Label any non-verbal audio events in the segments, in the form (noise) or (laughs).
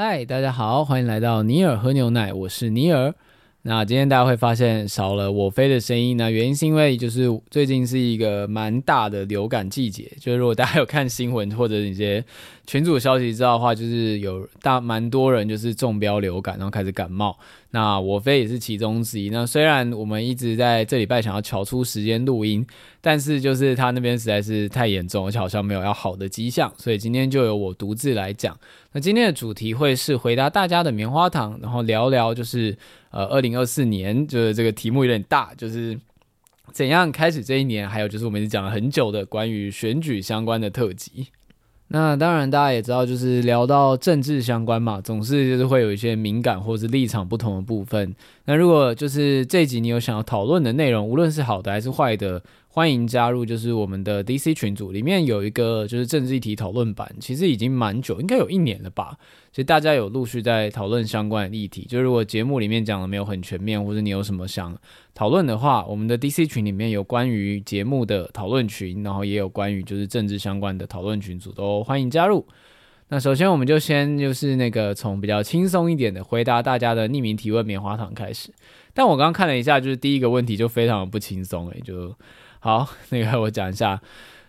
嗨，大家好，欢迎来到尼尔喝牛奶，我是尼尔。那今天大家会发现少了我飞的声音呢，原因是因为就是最近是一个蛮大的流感季节，就是如果大家有看新闻或者一些群组消息知道的话，就是有大蛮多人就是中标流感，然后开始感冒。那我飞也是其中之一。那虽然我们一直在这礼拜想要调出时间录音，但是就是他那边实在是太严重，而且好像没有要好的迹象，所以今天就由我独自来讲。那今天的主题会是回答大家的棉花糖，然后聊聊就是呃二零二四年，就是这个题目有点大，就是怎样开始这一年，还有就是我们已经讲了很久的关于选举相关的特辑。那当然，大家也知道，就是聊到政治相关嘛，总是就是会有一些敏感或是立场不同的部分。那如果就是这一集你有想要讨论的内容，无论是好的还是坏的，欢迎加入，就是我们的 DC 群组，里面有一个就是政治议题讨论版，其实已经蛮久，应该有一年了吧。其实大家有陆续在讨论相关的议题，就如果节目里面讲的没有很全面，或者你有什么想讨论的话，我们的 DC 群里面有关于节目的讨论群，然后也有关于就是政治相关的讨论群组，都欢迎加入。那首先我们就先就是那个从比较轻松一点的回答大家的匿名提问棉花糖开始。但我刚刚看了一下，就是第一个问题就非常的不轻松诶，就。好，(laughs) 那个我讲一下，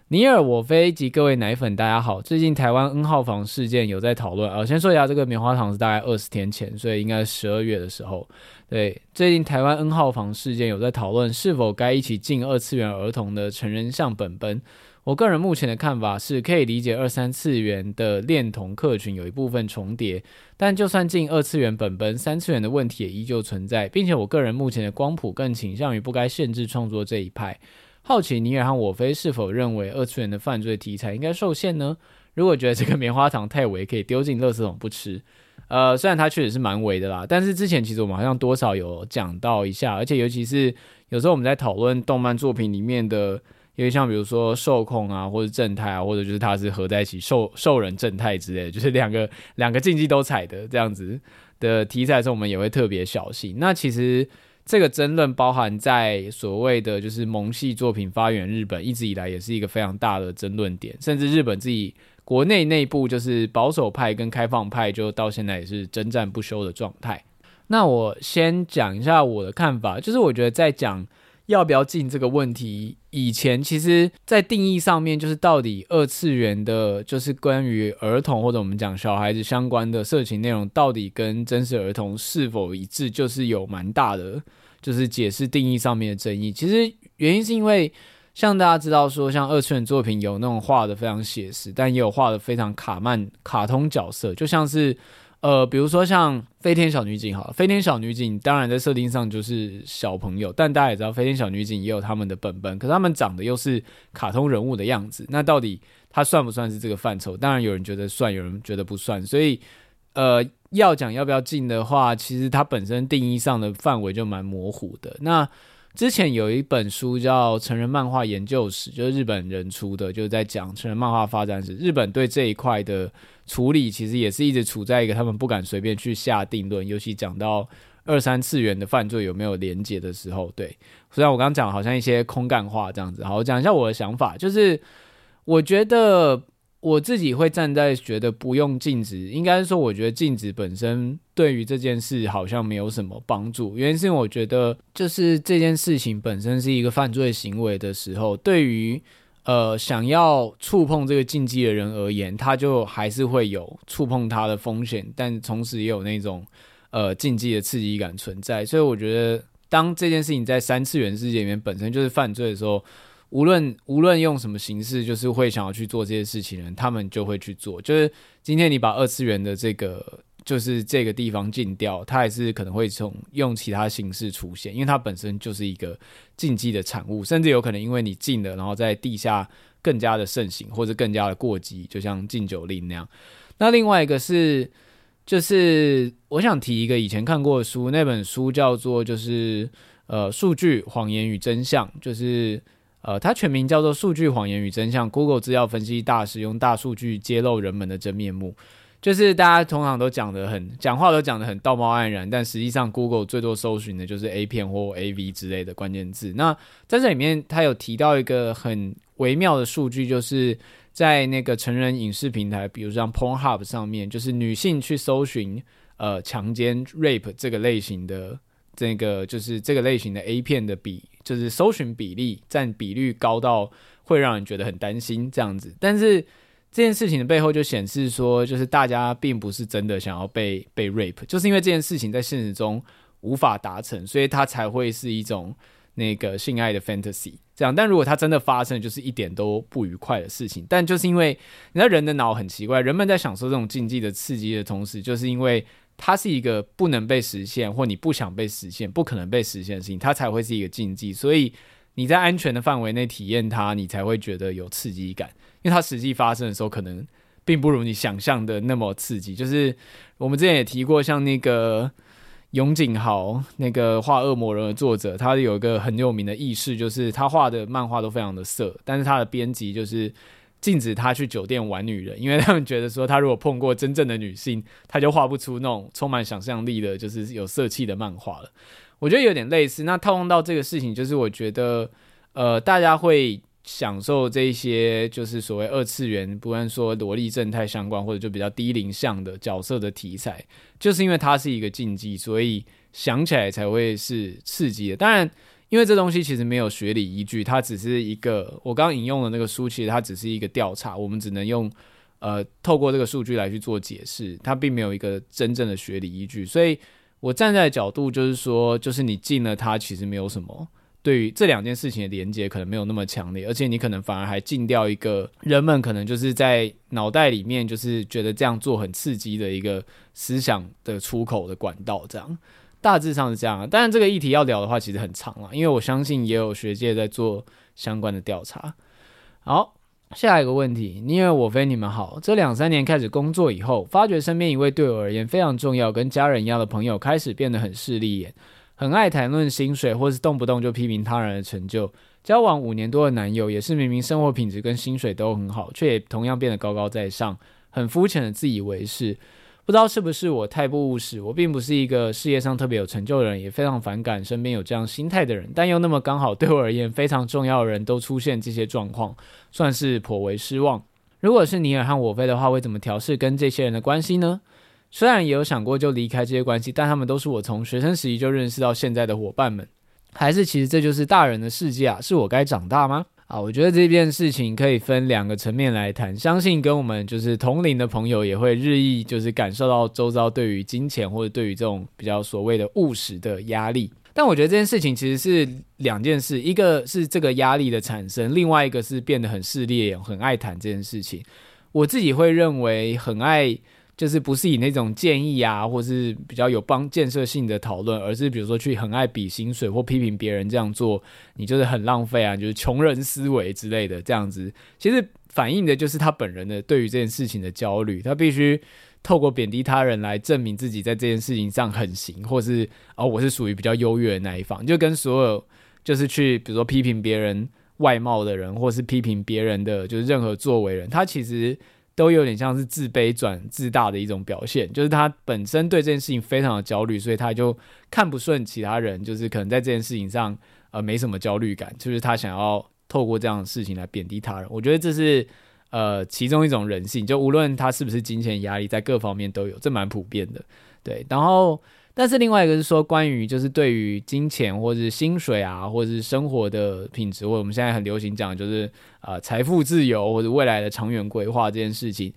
尼尔我飞及各位奶粉，大家好。最近台湾 N 号房事件有在讨论啊，先说一下这个棉花糖是大概二十天前，所以应该十二月的时候。对，最近台湾 N 号房事件有在讨论是否该一起进二次元儿童的成人向本本。我个人目前的看法是可以理解二三次元的恋童客群有一部分重叠，但就算进二次元本本，三次元的问题也依旧存在，并且我个人目前的光谱更倾向于不该限制创作这一派。好奇尼尔和我飞是否认为二次元的犯罪题材应该受限呢？如果觉得这个棉花糖太伪，可以丢进垃圾桶不吃。呃，虽然它确实是蛮伪的啦，但是之前其实我们好像多少有讲到一下，而且尤其是有时候我们在讨论动漫作品里面的，因为像比如说受控啊，或者正太啊，或者就是它是合在一起兽兽人正太之类，就是两个两个禁忌都踩的这样子的题材的时候，我们也会特别小心。那其实。这个争论包含在所谓的就是萌系作品发源日本，一直以来也是一个非常大的争论点，甚至日本自己国内内部就是保守派跟开放派，就到现在也是征战不休的状态。那我先讲一下我的看法，就是我觉得在讲要不要进这个问题以前，其实在定义上面，就是到底二次元的，就是关于儿童或者我们讲小孩子相关的色情内容，到底跟真实儿童是否一致，就是有蛮大的。就是解释定义上面的争议，其实原因是因为像大家知道说，像二次元作品有那种画的非常写实，但也有画的非常卡漫、卡通角色，就像是呃，比如说像飞天小女警，好了，飞天小女警当然在设定上就是小朋友，但大家也知道飞天小女警也有他们的本本，可是他们长得又是卡通人物的样子，那到底它算不算是这个范畴？当然有人觉得算，有人觉得不算，所以呃。要讲要不要进的话，其实它本身定义上的范围就蛮模糊的。那之前有一本书叫《成人漫画研究史》，就是日本人出的，就是在讲成人漫画发展史。日本对这一块的处理，其实也是一直处在一个他们不敢随便去下定论，尤其讲到二三次元的犯罪有没有连结的时候。对，虽然我刚刚讲好像一些空干话这样子，好，我讲一下我的想法，就是我觉得。我自己会站在觉得不用禁止，应该说，我觉得禁止本身对于这件事好像没有什么帮助。原因是因为我觉得，就是这件事情本身是一个犯罪行为的时候，对于呃想要触碰这个禁忌的人而言，他就还是会有触碰它的风险，但同时也有那种呃禁忌的刺激感存在。所以我觉得，当这件事情在三次元世界里面本身就是犯罪的时候。无论无论用什么形式，就是会想要去做这些事情的人，他们就会去做。就是今天你把二次元的这个，就是这个地方禁掉，它还是可能会从用其他形式出现，因为它本身就是一个禁忌的产物，甚至有可能因为你禁了，然后在地下更加的盛行，或者更加的过激，就像禁酒令那样。那另外一个是，就是我想提一个以前看过的书，那本书叫做就是呃，数据谎言与真相，就是。呃，它全名叫做《数据谎言与真相》，Google 资料分析大师用大数据揭露人们的真面目。就是大家通常都讲得很，讲话都讲得很道貌岸然，但实际上 Google 最多搜寻的就是 A 片或 AV 之类的关键字。那在这里面，它有提到一个很微妙的数据，就是在那个成人影视平台，比如像 Pornhub 上面，就是女性去搜寻呃强奸 rape 这个类型的这个就是这个类型的 A 片的比，就是搜寻比例占比率高到会让人觉得很担心这样子。但是这件事情的背后就显示说，就是大家并不是真的想要被被 rape，就是因为这件事情在现实中无法达成，所以它才会是一种。那个性爱的 fantasy 这样，但如果它真的发生，就是一点都不愉快的事情。但就是因为你知道人的脑很奇怪，人们在享受这种禁忌的刺激的同时，就是因为它是一个不能被实现，或你不想被实现、不可能被实现的事情，它才会是一个禁忌。所以你在安全的范围内体验它，你才会觉得有刺激感，因为它实际发生的时候，可能并不如你想象的那么刺激。就是我们之前也提过，像那个。永井豪那个画恶魔人的作者，他有一个很有名的軼事，就是他画的漫画都非常的色，但是他的编辑就是禁止他去酒店玩女人，因为他们觉得说他如果碰过真正的女性，他就画不出那种充满想象力的，就是有色气的漫画了。我觉得有点类似。那套用到这个事情，就是我觉得呃，大家会。享受这一些就是所谓二次元，不管说萝莉正太相关，或者就比较低龄向的角色的题材，就是因为它是一个禁忌，所以想起来才会是刺激的。当然，因为这东西其实没有学理依据，它只是一个我刚刚引用的那个书，其实它只是一个调查，我们只能用呃透过这个数据来去做解释，它并没有一个真正的学理依据。所以我站在角度就是说，就是你禁了它，其实没有什么。对于这两件事情的连接可能没有那么强烈，而且你可能反而还禁掉一个人们可能就是在脑袋里面就是觉得这样做很刺激的一个思想的出口的管道，这样大致上是这样。当然这个议题要聊的话其实很长了，因为我相信也有学界在做相关的调查。好，下一个问题，尼尔我非你们好，这两三年开始工作以后，发觉身边一位对我而言非常重要、跟家人一样的朋友开始变得很势利眼。很爱谈论薪水，或是动不动就批评他人的成就。交往五年多的男友，也是明明生活品质跟薪水都很好，却也同样变得高高在上，很肤浅的自以为是。不知道是不是我太不务实，我并不是一个事业上特别有成就的人，也非常反感身边有这样心态的人。但又那么刚好对我而言非常重要的人都出现这些状况，算是颇为失望。如果是尼尔和我飞的话，会怎么调试跟这些人的关系呢？虽然也有想过就离开这些关系，但他们都是我从学生时期就认识到现在的伙伴们。还是其实这就是大人的世界啊？是我该长大吗？啊，我觉得这件事情可以分两个层面来谈。相信跟我们就是同龄的朋友也会日益就是感受到周遭对于金钱或者对于这种比较所谓的务实的压力。但我觉得这件事情其实是两件事，一个是这个压力的产生，另外一个是变得很势利，很爱谈这件事情。我自己会认为很爱。就是不是以那种建议啊，或是比较有帮建设性的讨论，而是比如说去很爱比薪水或批评别人这样做，你就是很浪费啊，就是穷人思维之类的这样子。其实反映的就是他本人的对于这件事情的焦虑，他必须透过贬低他人来证明自己在这件事情上很行，或是哦我是属于比较优越的那一方，就跟所有就是去比如说批评别人外貌的人，或是批评别人的就是任何作为人，他其实。都有点像是自卑转自大的一种表现，就是他本身对这件事情非常的焦虑，所以他就看不顺其他人，就是可能在这件事情上呃没什么焦虑感，就是他想要透过这样的事情来贬低他人。我觉得这是呃其中一种人性，就无论他是不是金钱压力，在各方面都有，这蛮普遍的。对，然后。但是另外一个是说，关于就是对于金钱或者是薪水啊，或者是生活的品质，或者我们现在很流行讲，就是呃财富自由或者未来的长远规划这件事情，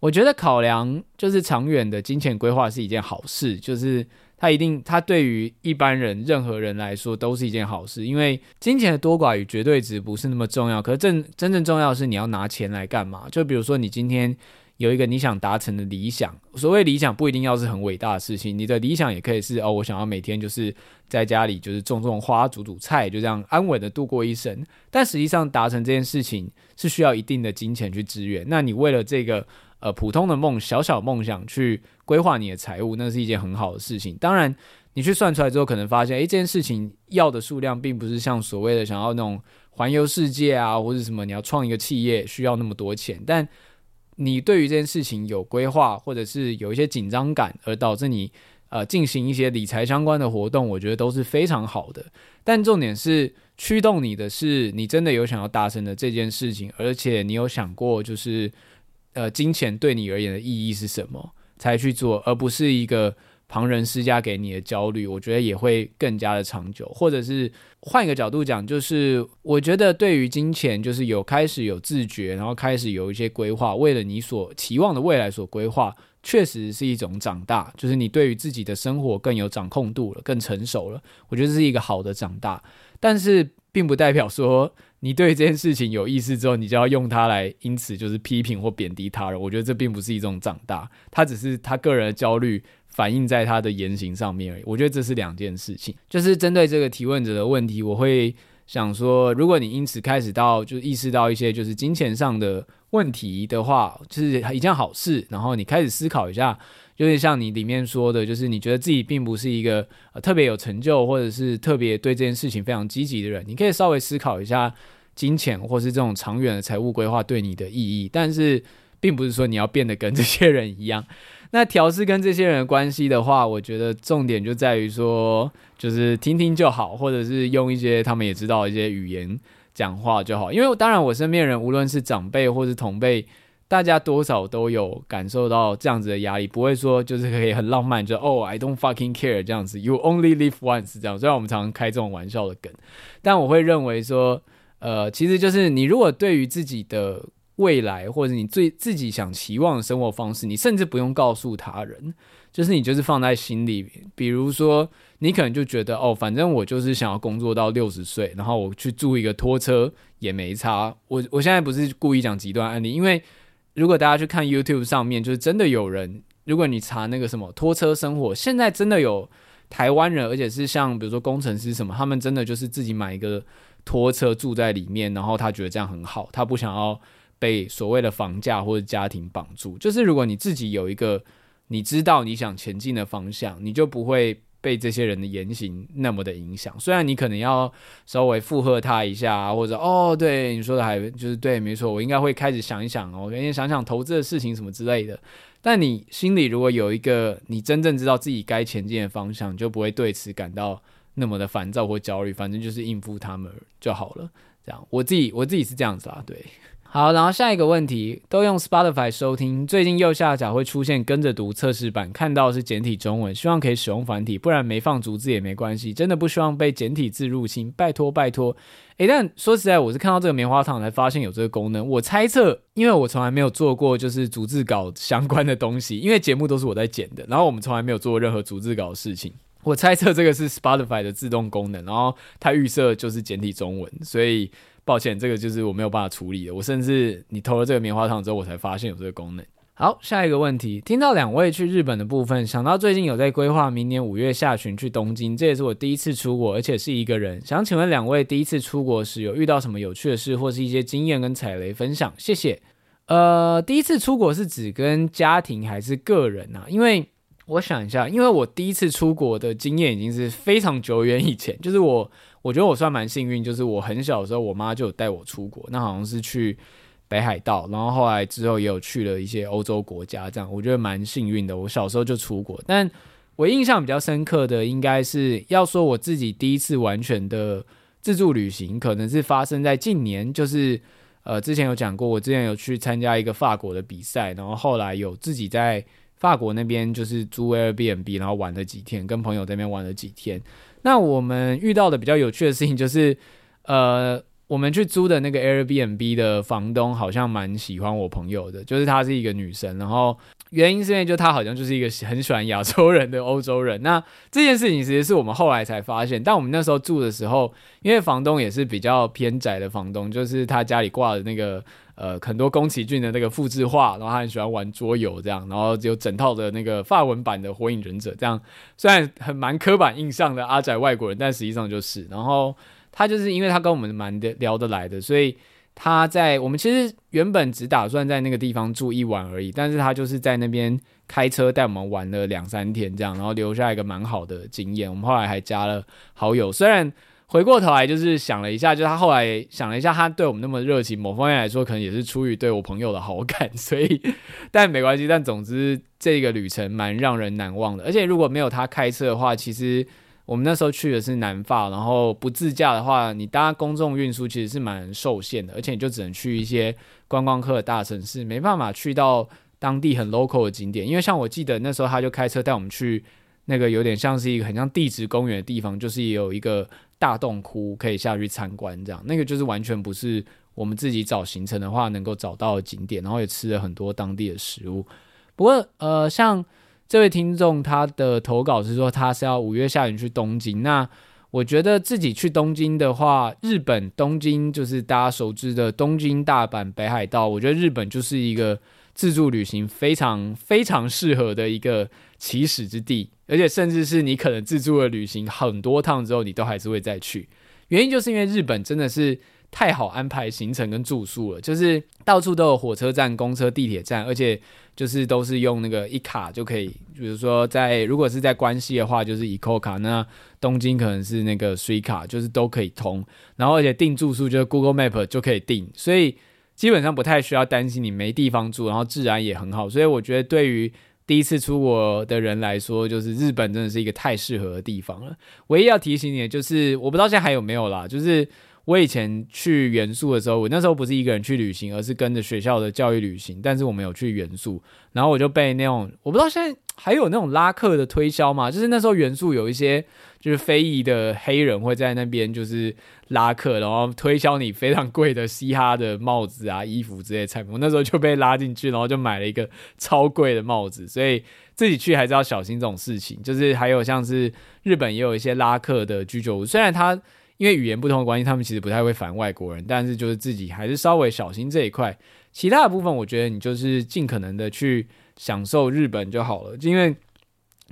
我觉得考量就是长远的金钱规划是一件好事，就是它一定它对于一般人任何人来说都是一件好事，因为金钱的多寡与绝对值不是那么重要，可是真真正重要的是你要拿钱来干嘛？就比如说你今天。有一个你想达成的理想，所谓理想不一定要是很伟大的事情，你的理想也可以是哦，我想要每天就是在家里就是种种花、煮煮菜，就这样安稳的度过一生。但实际上达成这件事情是需要一定的金钱去支援。那你为了这个呃普通的梦、小小梦想去规划你的财务，那是一件很好的事情。当然，你去算出来之后，可能发现，诶，这件事情要的数量并不是像所谓的想要那种环游世界啊，或者什么你要创一个企业需要那么多钱，但。你对于这件事情有规划，或者是有一些紧张感，而导致你呃进行一些理财相关的活动，我觉得都是非常好的。但重点是驱动你的是你真的有想要达成的这件事情，而且你有想过就是呃金钱对你而言的意义是什么才去做，而不是一个。旁人施加给你的焦虑，我觉得也会更加的长久。或者是换一个角度讲，就是我觉得对于金钱，就是有开始有自觉，然后开始有一些规划，为了你所期望的未来所规划，确实是一种长大。就是你对于自己的生活更有掌控度了，更成熟了。我觉得这是一个好的长大，但是并不代表说你对这件事情有意识之后，你就要用它来因此就是批评或贬低他人。我觉得这并不是一种长大，他只是他个人的焦虑。反映在他的言行上面而已，我觉得这是两件事情。就是针对这个提问者的问题，我会想说，如果你因此开始到就意识到一些就是金钱上的问题的话，就是一件好事。然后你开始思考一下，就是像你里面说的，就是你觉得自己并不是一个特别有成就，或者是特别对这件事情非常积极的人，你可以稍微思考一下金钱或是这种长远的财务规划对你的意义。但是，并不是说你要变得跟这些人一样。那调试跟这些人的关系的话，我觉得重点就在于说，就是听听就好，或者是用一些他们也知道的一些语言讲话就好。因为当然，我身边人无论是长辈或是同辈，大家多少都有感受到这样子的压力，不会说就是可以很浪漫，就哦，I don't fucking care 这样子，You only live once 这样。虽然我们常常开这种玩笑的梗，但我会认为说，呃，其实就是你如果对于自己的。未来，或者你最自己想期望的生活方式，你甚至不用告诉他人，就是你就是放在心里。比如说，你可能就觉得哦，反正我就是想要工作到六十岁，然后我去租一个拖车也没差。我我现在不是故意讲极端案例，因为如果大家去看 YouTube 上面，就是真的有人，如果你查那个什么拖车生活，现在真的有台湾人，而且是像比如说工程师什么，他们真的就是自己买一个拖车住在里面，然后他觉得这样很好，他不想要。被所谓的房价或者家庭绑住，就是如果你自己有一个你知道你想前进的方向，你就不会被这些人的言行那么的影响。虽然你可能要稍微附和他一下，或者哦，对你说的还就是对，没错，我应该会开始想一想哦，我先想想投资的事情什么之类的。但你心里如果有一个你真正知道自己该前进的方向，就不会对此感到那么的烦躁或焦虑。反正就是应付他们就好了。这样，我自己我自己是这样子啊，对。好，然后下一个问题，都用 Spotify 收听，最近右下角会出现跟着读测试版，看到是简体中文，希望可以使用繁体，不然没放逐字也没关系，真的不希望被简体字入侵，拜托拜托。诶，但说实在，我是看到这个棉花糖才发现有这个功能，我猜测，因为我从来没有做过就是逐字稿相关的东西，因为节目都是我在剪的，然后我们从来没有做过任何逐字稿的事情，我猜测这个是 Spotify 的自动功能，然后它预设就是简体中文，所以。抱歉，这个就是我没有办法处理的。我甚至你投了这个棉花糖之后，我才发现有这个功能。好，下一个问题，听到两位去日本的部分，想到最近有在规划明年五月下旬去东京，这也是我第一次出国，而且是一个人。想请问两位，第一次出国时有遇到什么有趣的事，或是一些经验跟踩雷分享？谢谢。呃，第一次出国是指跟家庭还是个人啊？因为我想一下，因为我第一次出国的经验已经是非常久远以前，就是我。我觉得我算蛮幸运，就是我很小的时候，我妈就有带我出国，那好像是去北海道，然后后来之后也有去了一些欧洲国家，这样我觉得蛮幸运的。我小时候就出国，但我印象比较深刻的，应该是要说我自己第一次完全的自助旅行，可能是发生在近年，就是呃之前有讲过，我之前有去参加一个法国的比赛，然后后来有自己在法国那边就是租 Airbnb，然后玩了几天，跟朋友在那边玩了几天。那我们遇到的比较有趣的事情就是，呃，我们去租的那个 Airbnb 的房东好像蛮喜欢我朋友的，就是她是一个女生，然后原因是因为就他好像就是一个很喜欢亚洲人的欧洲人。那这件事情其实是我们后来才发现，但我们那时候住的时候，因为房东也是比较偏宅的房东，就是他家里挂的那个。呃，很多宫崎骏的那个复制画，然后他很喜欢玩桌游这样，然后有整套的那个法文版的火影忍者这样，虽然很蛮刻板印象的阿宅外国人，但实际上就是，然后他就是因为他跟我们蛮的聊得来的，所以他在我们其实原本只打算在那个地方住一晚而已，但是他就是在那边开车带我们玩了两三天这样，然后留下一个蛮好的经验，我们后来还加了好友，虽然。回过头来就是想了一下，就是他后来想了一下，他对我们那么热情，某方面来说可能也是出于对我朋友的好感，所以但没关系。但总之这个旅程蛮让人难忘的，而且如果没有他开车的话，其实我们那时候去的是南法，然后不自驾的话，你搭公众运输其实是蛮受限的，而且你就只能去一些观光客的大城市，没办法去到当地很 local 的景点。因为像我记得那时候他就开车带我们去那个有点像是一个很像地质公园的地方，就是有一个。大洞窟可以下去参观，这样那个就是完全不是我们自己找行程的话能够找到的景点，然后也吃了很多当地的食物。不过，呃，像这位听众他的投稿是说他是要五月下旬去东京，那我觉得自己去东京的话，日本东京就是大家熟知的东京、大阪、北海道，我觉得日本就是一个自助旅行非常非常适合的一个起始之地。而且甚至是你可能自助的旅行很多趟之后，你都还是会再去。原因就是因为日本真的是太好安排行程跟住宿了，就是到处都有火车站、公车、地铁站，而且就是都是用那个一卡就可以。比如说在如果是在关西的话，就是一扣卡那东京可能是那个水卡就是都可以通。然后而且订住宿就是 Google Map 就可以订，所以基本上不太需要担心你没地方住，然后治安也很好。所以我觉得对于第一次出国的人来说，就是日本真的是一个太适合的地方了。唯一要提醒你的就是，我不知道现在还有没有啦。就是我以前去元素的时候，我那时候不是一个人去旅行，而是跟着学校的教育旅行。但是我没有去元素，然后我就被那种我不知道现在还有那种拉客的推销嘛，就是那时候元素有一些。就是非裔的黑人会在那边就是拉客，然后推销你非常贵的嘻哈的帽子啊、衣服之类的产品。我那时候就被拉进去，然后就买了一个超贵的帽子。所以自己去还是要小心这种事情。就是还有像是日本也有一些拉客的居酒屋，虽然他因为语言不同的关系，他们其实不太会烦外国人，但是就是自己还是稍微小心这一块。其他的部分，我觉得你就是尽可能的去享受日本就好了，因为。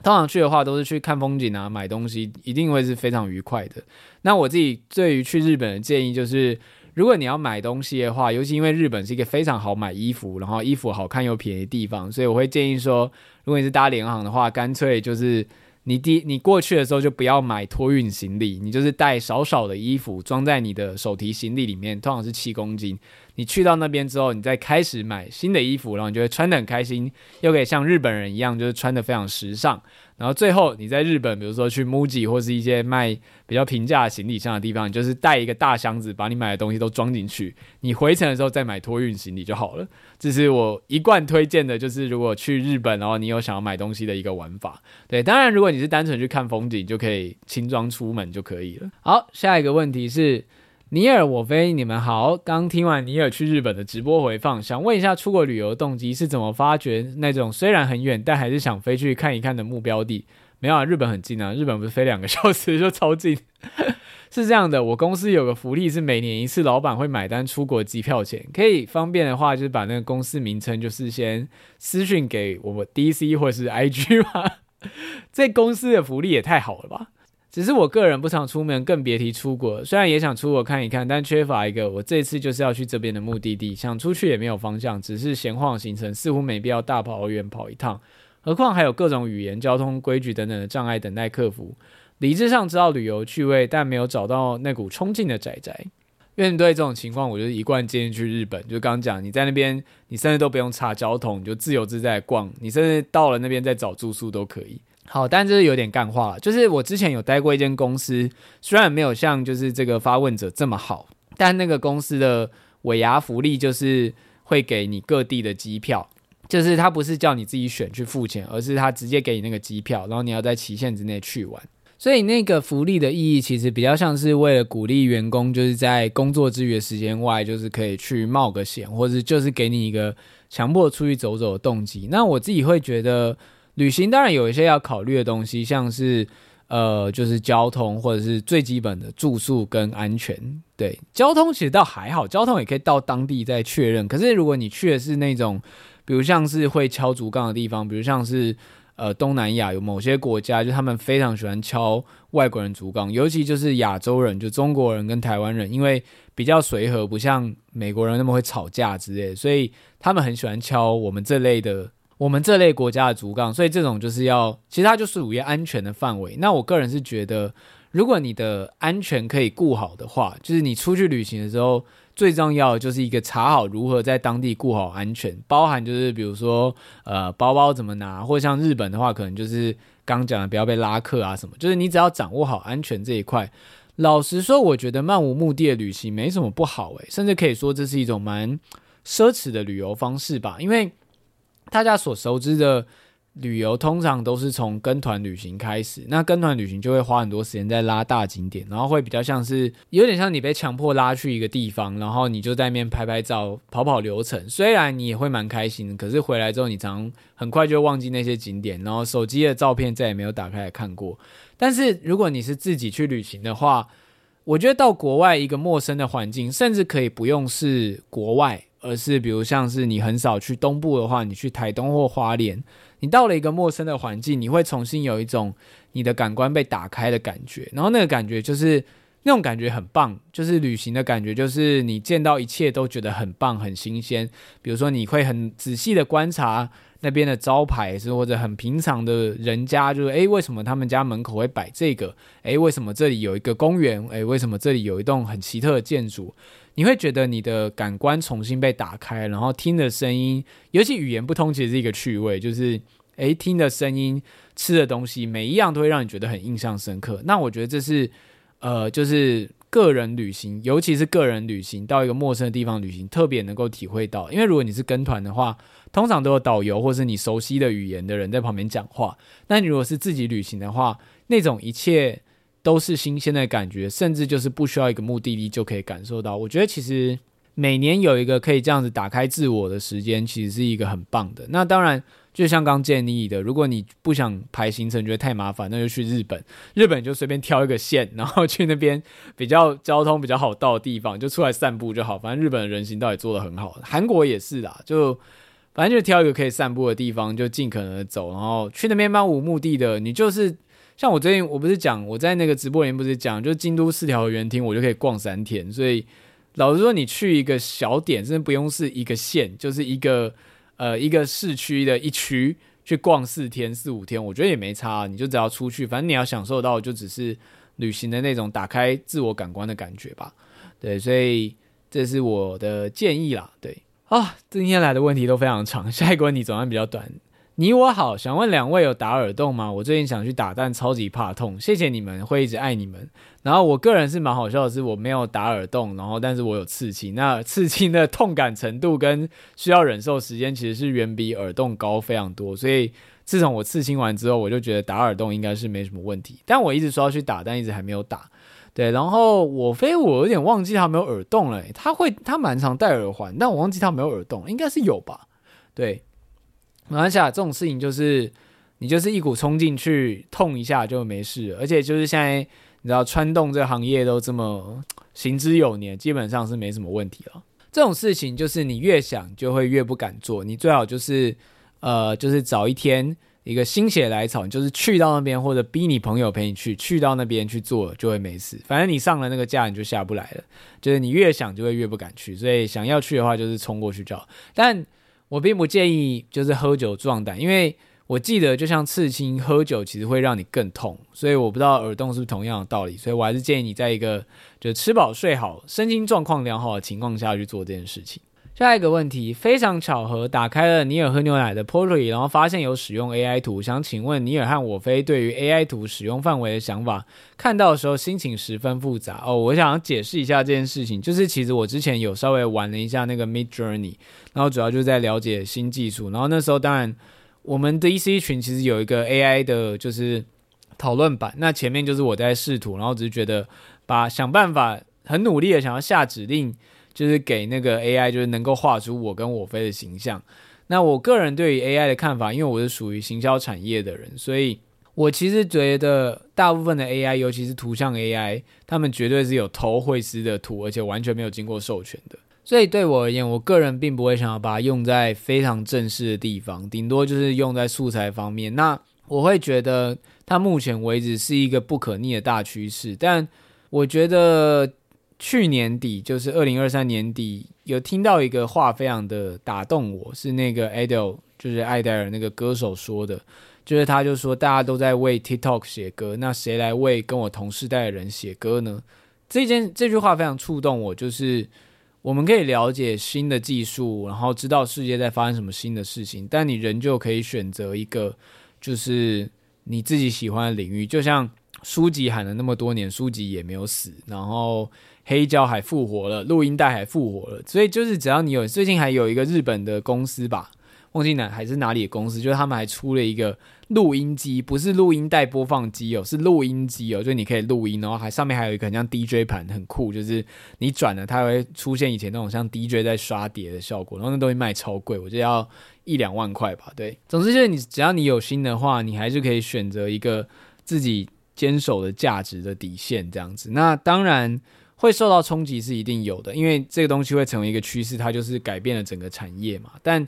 通常去的话，都是去看风景啊，买东西，一定会是非常愉快的。那我自己对于去日本的建议就是，如果你要买东西的话，尤其因为日本是一个非常好买衣服，然后衣服好看又便宜的地方，所以我会建议说，如果你是搭联航的话，干脆就是。你第你过去的时候就不要买托运行李，你就是带少少的衣服装在你的手提行李里面，通常是七公斤。你去到那边之后，你再开始买新的衣服，然后你就会穿得很开心，又可以像日本人一样，就是穿得非常时尚。然后最后你在日本，比如说去 MUJI 或是一些卖比较平价行李箱的地方，你就是带一个大箱子，把你买的东西都装进去。你回程的时候再买托运行李就好了。这是我一贯推荐的，就是如果去日本，然后你有想要买东西的一个玩法。对，当然如果你是单纯去看风景，就可以轻装出门就可以了。好，下一个问题是。尼尔我飞，你们好。刚听完尼尔去日本的直播回放，想问一下，出国旅游动机是怎么发掘那种虽然很远，但还是想飞去看一看的目标地？没有啊，日本很近啊，日本不是飞两个小时就超近。(laughs) 是这样的，我公司有个福利，是每年一次，老板会买单出国机票钱，可以方便的话，就是把那个公司名称就是先私讯给我们 DC 或是 IG 嘛。(laughs) 这公司的福利也太好了吧！只是我个人不常出门，更别提出国。虽然也想出国看一看，但缺乏一个我这次就是要去这边的目的地。想出去也没有方向，只是闲晃行程，似乎没必要大跑远跑一趟。何况还有各种语言、交通规矩等等的障碍等待克服。理智上知道旅游趣味，但没有找到那股冲劲的宅宅。面对这种情况，我就是一贯建议去日本。就刚刚讲，你在那边，你甚至都不用查交通，你就自由自在逛。你甚至到了那边再找住宿都可以。好，但这是有点干话了。就是我之前有待过一间公司，虽然没有像就是这个发问者这么好，但那个公司的尾牙福利就是会给你各地的机票，就是他不是叫你自己选去付钱，而是他直接给你那个机票，然后你要在期限之内去玩。所以那个福利的意义其实比较像是为了鼓励员工，就是在工作之余的时间外，就是可以去冒个险，或者就是给你一个强迫出去走走的动机。那我自己会觉得。旅行当然有一些要考虑的东西，像是呃，就是交通或者是最基本的住宿跟安全。对，交通其实倒还好，交通也可以到当地再确认。可是如果你去的是那种，比如像是会敲竹杠的地方，比如像是呃东南亚有某些国家，就他们非常喜欢敲外国人竹杠，尤其就是亚洲人，就中国人跟台湾人，因为比较随和，不像美国人那么会吵架之类，所以他们很喜欢敲我们这类的。我们这类国家的竹杠，所以这种就是要，其实它就是属于安全的范围。那我个人是觉得，如果你的安全可以顾好的话，就是你出去旅行的时候，最重要的就是一个查好如何在当地顾好安全，包含就是比如说呃包包怎么拿，或者像日本的话，可能就是刚讲的不要被拉客啊什么，就是你只要掌握好安全这一块。老实说，我觉得漫无目的的旅行没什么不好诶，甚至可以说这是一种蛮奢侈的旅游方式吧，因为大家所熟知的。旅游通常都是从跟团旅行开始，那跟团旅行就会花很多时间在拉大景点，然后会比较像是有点像你被强迫拉去一个地方，然后你就在那边拍拍照、跑跑流程。虽然你也会蛮开心的，可是回来之后你常很快就忘记那些景点，然后手机的照片再也没有打开来看过。但是如果你是自己去旅行的话，我觉得到国外一个陌生的环境，甚至可以不用是国外，而是比如像是你很少去东部的话，你去台东或花莲。你到了一个陌生的环境，你会重新有一种你的感官被打开的感觉，然后那个感觉就是那种感觉很棒，就是旅行的感觉，就是你见到一切都觉得很棒、很新鲜。比如说，你会很仔细的观察那边的招牌，是或者很平常的人家，就是诶，为什么他们家门口会摆这个？诶，为什么这里有一个公园？诶，为什么这里有一栋很奇特的建筑？你会觉得你的感官重新被打开，然后听的声音，尤其语言不通，其实是一个趣味，就是诶，听的声音、吃的东西，每一样都会让你觉得很印象深刻。那我觉得这是，呃，就是个人旅行，尤其是个人旅行到一个陌生的地方旅行，特别能够体会到。因为如果你是跟团的话，通常都有导游或是你熟悉的语言的人在旁边讲话。那你如果是自己旅行的话，那种一切。都是新鲜的感觉，甚至就是不需要一个目的地就可以感受到。我觉得其实每年有一个可以这样子打开自我的时间，其实是一个很棒的。那当然，就像刚建议的，如果你不想排行程，觉得太麻烦，那就去日本。日本就随便挑一个县，然后去那边比较交通比较好到的地方，就出来散步就好。反正日本的人行道也做得很好，韩国也是啦。就反正就挑一个可以散步的地方，就尽可能的走，然后去那边漫无目的的，你就是。像我最近，我不是讲我在那个直播里面不是讲，就京都四条园厅，我就可以逛三天。所以老实说，你去一个小点，甚至不用是一个县，就是一个呃一个市区的一区去逛四天四五天，我觉得也没差。你就只要出去，反正你要享受到就只是旅行的那种打开自我感官的感觉吧。对，所以这是我的建议啦。对啊，今天来的问题都非常长，下一个问题总算比较短。你我好，想问两位有打耳洞吗？我最近想去打，但超级怕痛。谢谢你们，会一直爱你们。然后我个人是蛮好笑的是，我没有打耳洞，然后但是我有刺青。那刺青的痛感程度跟需要忍受时间，其实是远比耳洞高非常多。所以自从我刺青完之后，我就觉得打耳洞应该是没什么问题。但我一直说要去打，但一直还没有打。对，然后我飞我有点忘记他没有耳洞了。他会他蛮常戴耳环，但我忘记他没有耳洞，应该是有吧？对。没关系啊，这种事情就是你就是一股冲进去，痛一下就没事。而且就是现在你知道穿洞这行业都这么行之有年，基本上是没什么问题了。这种事情就是你越想就会越不敢做。你最好就是呃，就是找一天一个心血来潮，你就是去到那边或者逼你朋友陪你去，去到那边去做就会没事。反正你上了那个架你就下不来了。就是你越想就会越不敢去，所以想要去的话就是冲过去就好。但我并不建议就是喝酒壮胆，因为我记得就像刺青，喝酒其实会让你更痛，所以我不知道耳洞是不是同样的道理，所以我还是建议你在一个就吃饱睡好、身心状况良好的情况下去做这件事情。下一个问题，非常巧合，打开了尼尔喝牛奶的 Portrait，然后发现有使用 AI 图，想请问尼尔和我飞对于 AI 图使用范围的想法。看到的时候心情十分复杂哦。我想解释一下这件事情，就是其实我之前有稍微玩了一下那个 Midjourney，然后主要就是在了解新技术。然后那时候当然我们的 DC 群其实有一个 AI 的，就是讨论版。那前面就是我在试图，然后只是觉得把想办法很努力的想要下指令。就是给那个 AI，就是能够画出我跟我飞的形象。那我个人对于 AI 的看法，因为我是属于行销产业的人，所以我其实觉得大部分的 AI，尤其是图像 AI，他们绝对是有偷绘师的图，而且完全没有经过授权的。所以对我而言，我个人并不会想要把它用在非常正式的地方，顶多就是用在素材方面。那我会觉得它目前为止是一个不可逆的大趋势，但我觉得。去年底，就是二零二三年底，有听到一个话，非常的打动我，是那个 Adele，就是艾黛尔那个歌手说的，就是他就说大家都在为 TikTok 写歌，那谁来为跟我同世代的人写歌呢？这件这句话非常触动我，就是我们可以了解新的技术，然后知道世界在发生什么新的事情，但你仍旧可以选择一个就是你自己喜欢的领域。就像书籍喊了那么多年，书籍也没有死，然后黑胶还复活了，录音带还复活了，所以就是只要你有，最近还有一个日本的公司吧。忘记哪还是哪里的公司，就是他们还出了一个录音机，不是录音带播放机哦，是录音机哦，就你可以录音，然后还上面还有一个很像 DJ 盘，很酷，就是你转了它会出现以前那种像 DJ 在刷碟的效果，然后那东西卖超贵，我觉得要一两万块吧。对，总之就是你只要你有心的话，你还是可以选择一个自己坚守的价值的底线这样子。那当然会受到冲击是一定有的，因为这个东西会成为一个趋势，它就是改变了整个产业嘛。但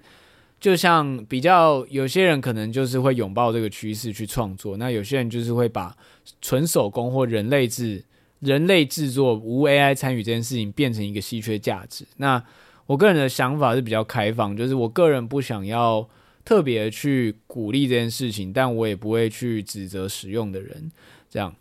就像比较有些人可能就是会拥抱这个趋势去创作，那有些人就是会把纯手工或人类制人类制作无 AI 参与这件事情变成一个稀缺价值。那我个人的想法是比较开放，就是我个人不想要特别去鼓励这件事情，但我也不会去指责使用的人。这样，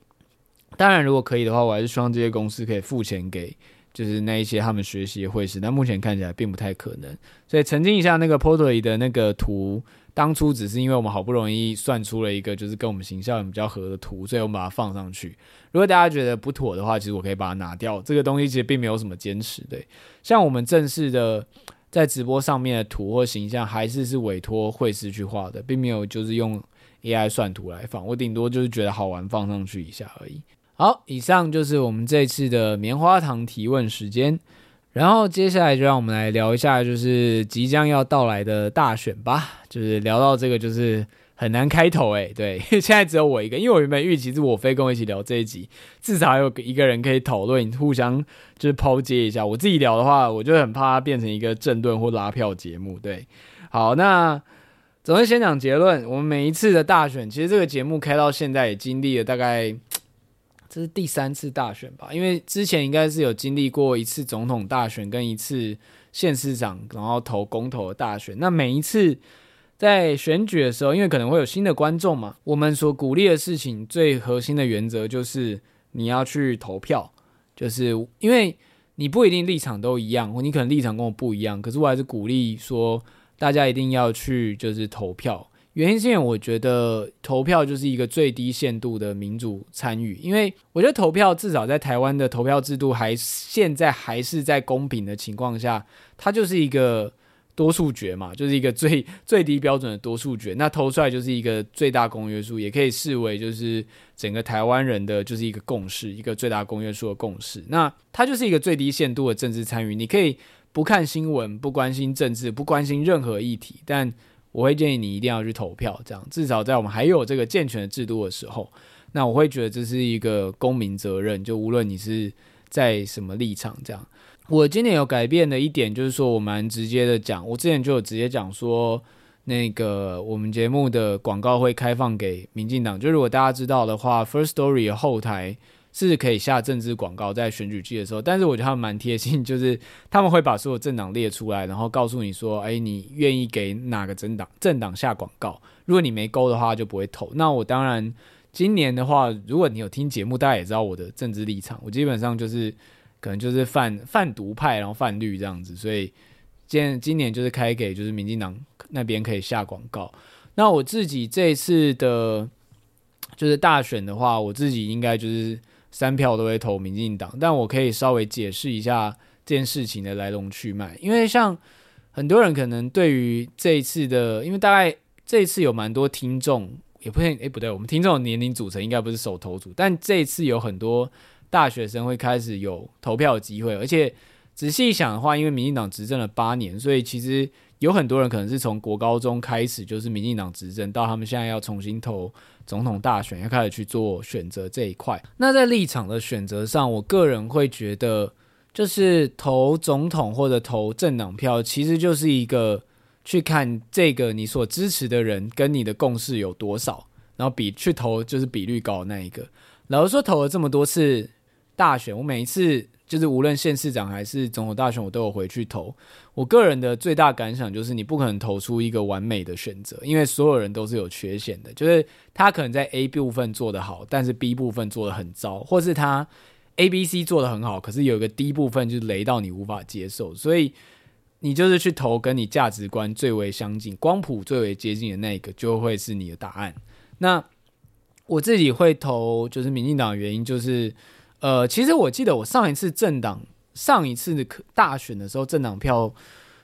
当然如果可以的话，我还是希望这些公司可以付钱给。就是那一些他们学习会师，但目前看起来并不太可能。所以澄清一下，那个 Portly 的那个图，当初只是因为我们好不容易算出了一个就是跟我们形象比较合的图，所以我们把它放上去。如果大家觉得不妥的话，其实我可以把它拿掉。这个东西其实并没有什么坚持的。像我们正式的在直播上面的图或形象，还是是委托绘师去画的，并没有就是用 AI 算图来放。我顶多就是觉得好玩放上去一下而已。好，以上就是我们这次的棉花糖提问时间，然后接下来就让我们来聊一下，就是即将要到来的大选吧。就是聊到这个，就是很难开头诶，对，(laughs) 现在只有我一个，因为我原本预期是我非跟我一起聊这一集，至少还有一个人可以讨论，互相就是抛接一下。我自己聊的话，我就很怕它变成一个政论或拉票节目。对，好，那总之先讲结论，我们每一次的大选，其实这个节目开到现在也经历了大概。这是第三次大选吧？因为之前应该是有经历过一次总统大选跟一次县市长，然后投公投的大选。那每一次在选举的时候，因为可能会有新的观众嘛，我们所鼓励的事情最核心的原则就是你要去投票，就是因为你不一定立场都一样，或你可能立场跟我不一样，可是我还是鼓励说大家一定要去就是投票。原因是因为我觉得投票就是一个最低限度的民主参与，因为我觉得投票至少在台湾的投票制度还现在还是在公平的情况下，它就是一个多数决嘛，就是一个最最低标准的多数决，那投出来就是一个最大公约数，也可以视为就是整个台湾人的就是一个共识，一个最大公约数的共识。那它就是一个最低限度的政治参与，你可以不看新闻，不关心政治，不关心任何议题，但我会建议你一定要去投票，这样至少在我们还有这个健全的制度的时候，那我会觉得这是一个公民责任。就无论你是在什么立场，这样。我今年有改变的一点就是说，我蛮直接的讲，我之前就有直接讲说，那个我们节目的广告会开放给民进党。就如果大家知道的话，First Story 后台。是可以下政治广告在选举季的时候，但是我觉得他们蛮贴心，(laughs) 就是他们会把所有政党列出来，然后告诉你说，哎，你愿意给哪个政党政党下广告？如果你没勾的话，就不会投。那我当然今年的话，如果你有听节目，大家也知道我的政治立场，我基本上就是可能就是泛泛独派，然后泛绿这样子，所以今今年就是开给就是民进党那边可以下广告。那我自己这一次的，就是大选的话，我自己应该就是。三票都会投民进党，但我可以稍微解释一下这件事情的来龙去脉，因为像很多人可能对于这一次的，因为大概这一次有蛮多听众，也不对，诶，不对，我们听众的年龄组成应该不是手投组，但这一次有很多大学生会开始有投票机会，而且仔细想的话，因为民进党执政了八年，所以其实有很多人可能是从国高中开始就是民进党执政，到他们现在要重新投。总统大选要开始去做选择这一块，那在立场的选择上，我个人会觉得，就是投总统或者投政党票，其实就是一个去看这个你所支持的人跟你的共识有多少，然后比去投就是比率高的那一个。老实说，投了这么多次，大选，我每一次就是无论县市长还是总统大选，我都有回去投。我个人的最大感想就是，你不可能投出一个完美的选择，因为所有人都是有缺陷的。就是他可能在 A 部分做得好，但是 B 部分做得很糟，或是他 A、B、C 做得很好，可是有一个 D 部分就是雷到你无法接受，所以你就是去投跟你价值观最为相近、光谱最为接近的那个，就会是你的答案。那我自己会投就是民进党原因就是。呃，其实我记得我上一次政党上一次大选的时候，政党票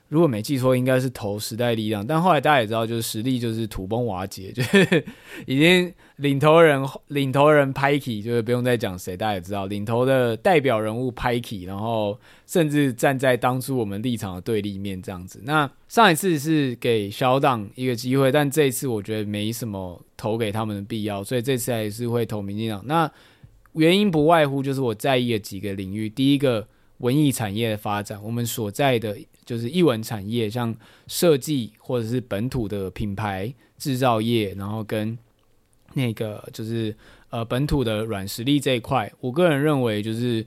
如果没记错，应该是投时代力量。但后来大家也知道，就是实力就是土崩瓦解，(laughs) 就是已经领头人领头人拍起，就是不用再讲谁，大家也知道领头的代表人物拍起，然后甚至站在当初我们立场的对立面这样子。那上一次是给小党一个机会，但这一次我觉得没什么投给他们的必要，所以这次还是会投民进党。那原因不外乎就是我在意的几个领域。第一个，文艺产业的发展，我们所在的就是艺文产业，像设计或者是本土的品牌制造业，然后跟那个就是呃本土的软实力这一块，我个人认为就是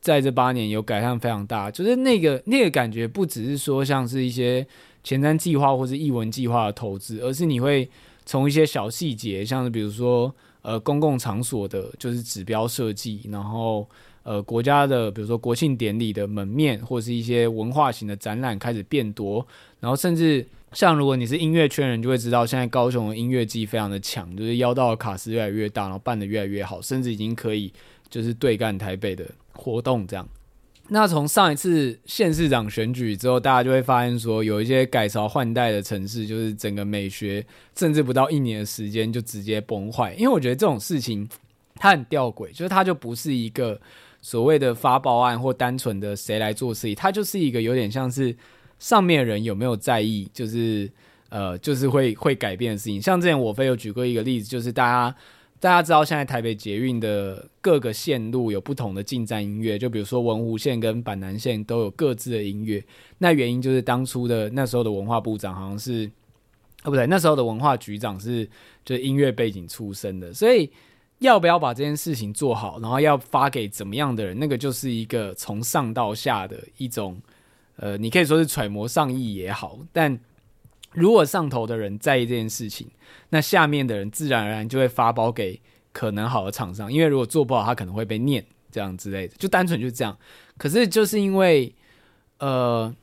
在这八年有改善非常大。就是那个那个感觉，不只是说像是一些前瞻计划或是艺文计划的投资，而是你会从一些小细节，像是比如说。呃，公共场所的就是指标设计，然后呃，国家的比如说国庆典礼的门面，或是一些文化型的展览开始变多，然后甚至像如果你是音乐圈人，就会知道现在高雄的音乐季非常的强，就是邀到的卡司越来越大，然后办的越来越好，甚至已经可以就是对干台北的活动这样。那从上一次县市长选举之后，大家就会发现说，有一些改朝换代的城市，就是整个美学，甚至不到一年的时间就直接崩坏。因为我觉得这种事情它很吊诡，就是它就不是一个所谓的发报案或单纯的谁来做事情，它就是一个有点像是上面人有没有在意，就是呃，就是会会改变的事情。像之前我非有举过一个例子，就是大家。大家知道现在台北捷运的各个线路有不同的进站音乐，就比如说文湖线跟板南线都有各自的音乐。那原因就是当初的那时候的文化部长好像是，哦不对，那时候的文化局长是就是音乐背景出身的，所以要不要把这件事情做好，然后要发给怎么样的人，那个就是一个从上到下的一种，呃，你可以说是揣摩上意也好，但。如果上头的人在意这件事情，那下面的人自然而然就会发包给可能好的厂商，因为如果做不好，他可能会被念这样之类的，就单纯就这样。可是就是因为，呃，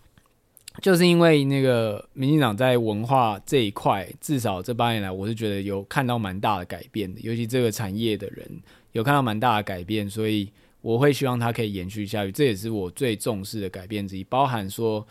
就是因为那个民进党在文化这一块，至少这八年来，我是觉得有看到蛮大的改变的，尤其这个产业的人有看到蛮大的改变，所以我会希望它可以延续下去，这也是我最重视的改变之一，包含说。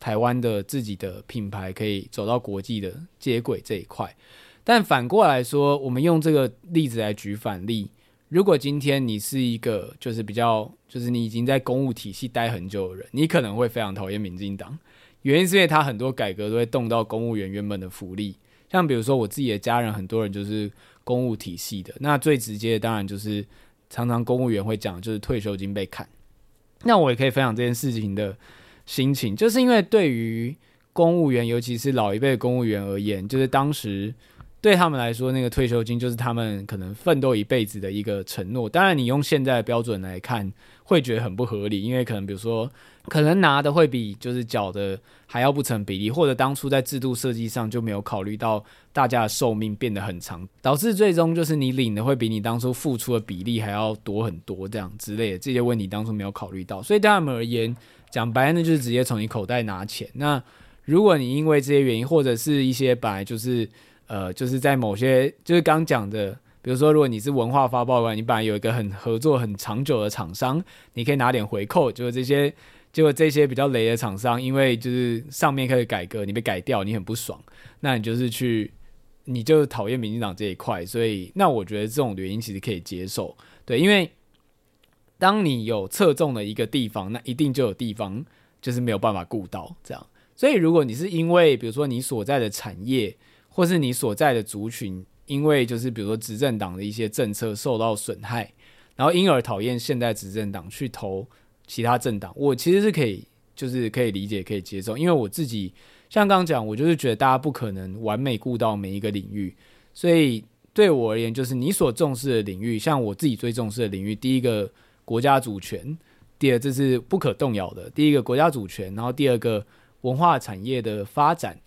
台湾的自己的品牌可以走到国际的接轨这一块，但反过来说，我们用这个例子来举反例。如果今天你是一个就是比较就是你已经在公务体系待很久的人，你可能会非常讨厌民进党，原因是因为他很多改革都会动到公务员原本的福利，像比如说我自己的家人，很多人就是公务体系的，那最直接的当然就是常常公务员会讲就是退休金被砍，那我也可以分享这件事情的。心情就是因为对于公务员，尤其是老一辈的公务员而言，就是当时对他们来说，那个退休金就是他们可能奋斗一辈子的一个承诺。当然，你用现在的标准来看，会觉得很不合理，因为可能比如说，可能拿的会比就是缴的还要不成比例，或者当初在制度设计上就没有考虑到大家的寿命变得很长，导致最终就是你领的会比你当初付出的比例还要多很多，这样之类的这些问题当初没有考虑到，所以对他们而言。讲白了，就是直接从你口袋拿钱。那如果你因为这些原因，或者是一些本来就是呃，就是在某些就是刚讲的，比如说，如果你是文化发报馆，你本来有一个很合作很长久的厂商，你可以拿点回扣。就是这些，结果这些比较雷的厂商，因为就是上面开始改革，你被改掉，你很不爽，那你就是去，你就讨厌民进党这一块。所以，那我觉得这种原因其实可以接受，对，因为。当你有侧重的一个地方，那一定就有地方就是没有办法顾到这样。所以，如果你是因为比如说你所在的产业，或是你所在的族群，因为就是比如说执政党的一些政策受到损害，然后因而讨厌现在执政党去投其他政党，我其实是可以就是可以理解可以接受，因为我自己像刚刚讲，我就是觉得大家不可能完美顾到每一个领域，所以对我而言，就是你所重视的领域，像我自己最重视的领域，第一个。国家主权，第二这是不可动摇的。第一个国家主权，然后第二个文化产业的发展。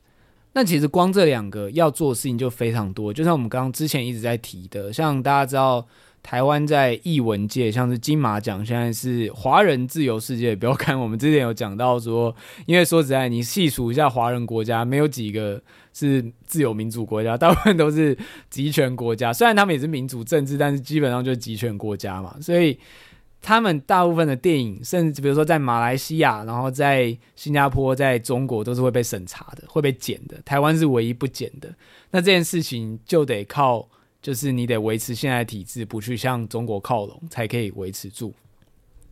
那其实光这两个要做的事情就非常多，就像我们刚刚之前一直在提的，像大家知道。台湾在艺文界，像是金马奖，现在是华人自由世界。不要看我们之前有讲到说，因为说实在，你细数一下华人国家，没有几个是自由民主国家，大部分都是集权国家。虽然他们也是民主政治，但是基本上就是集权国家嘛。所以他们大部分的电影，甚至比如说在马来西亚，然后在新加坡，在中国都是会被审查的，会被检的。台湾是唯一不检的。那这件事情就得靠。就是你得维持现在体制，不去向中国靠拢，才可以维持住。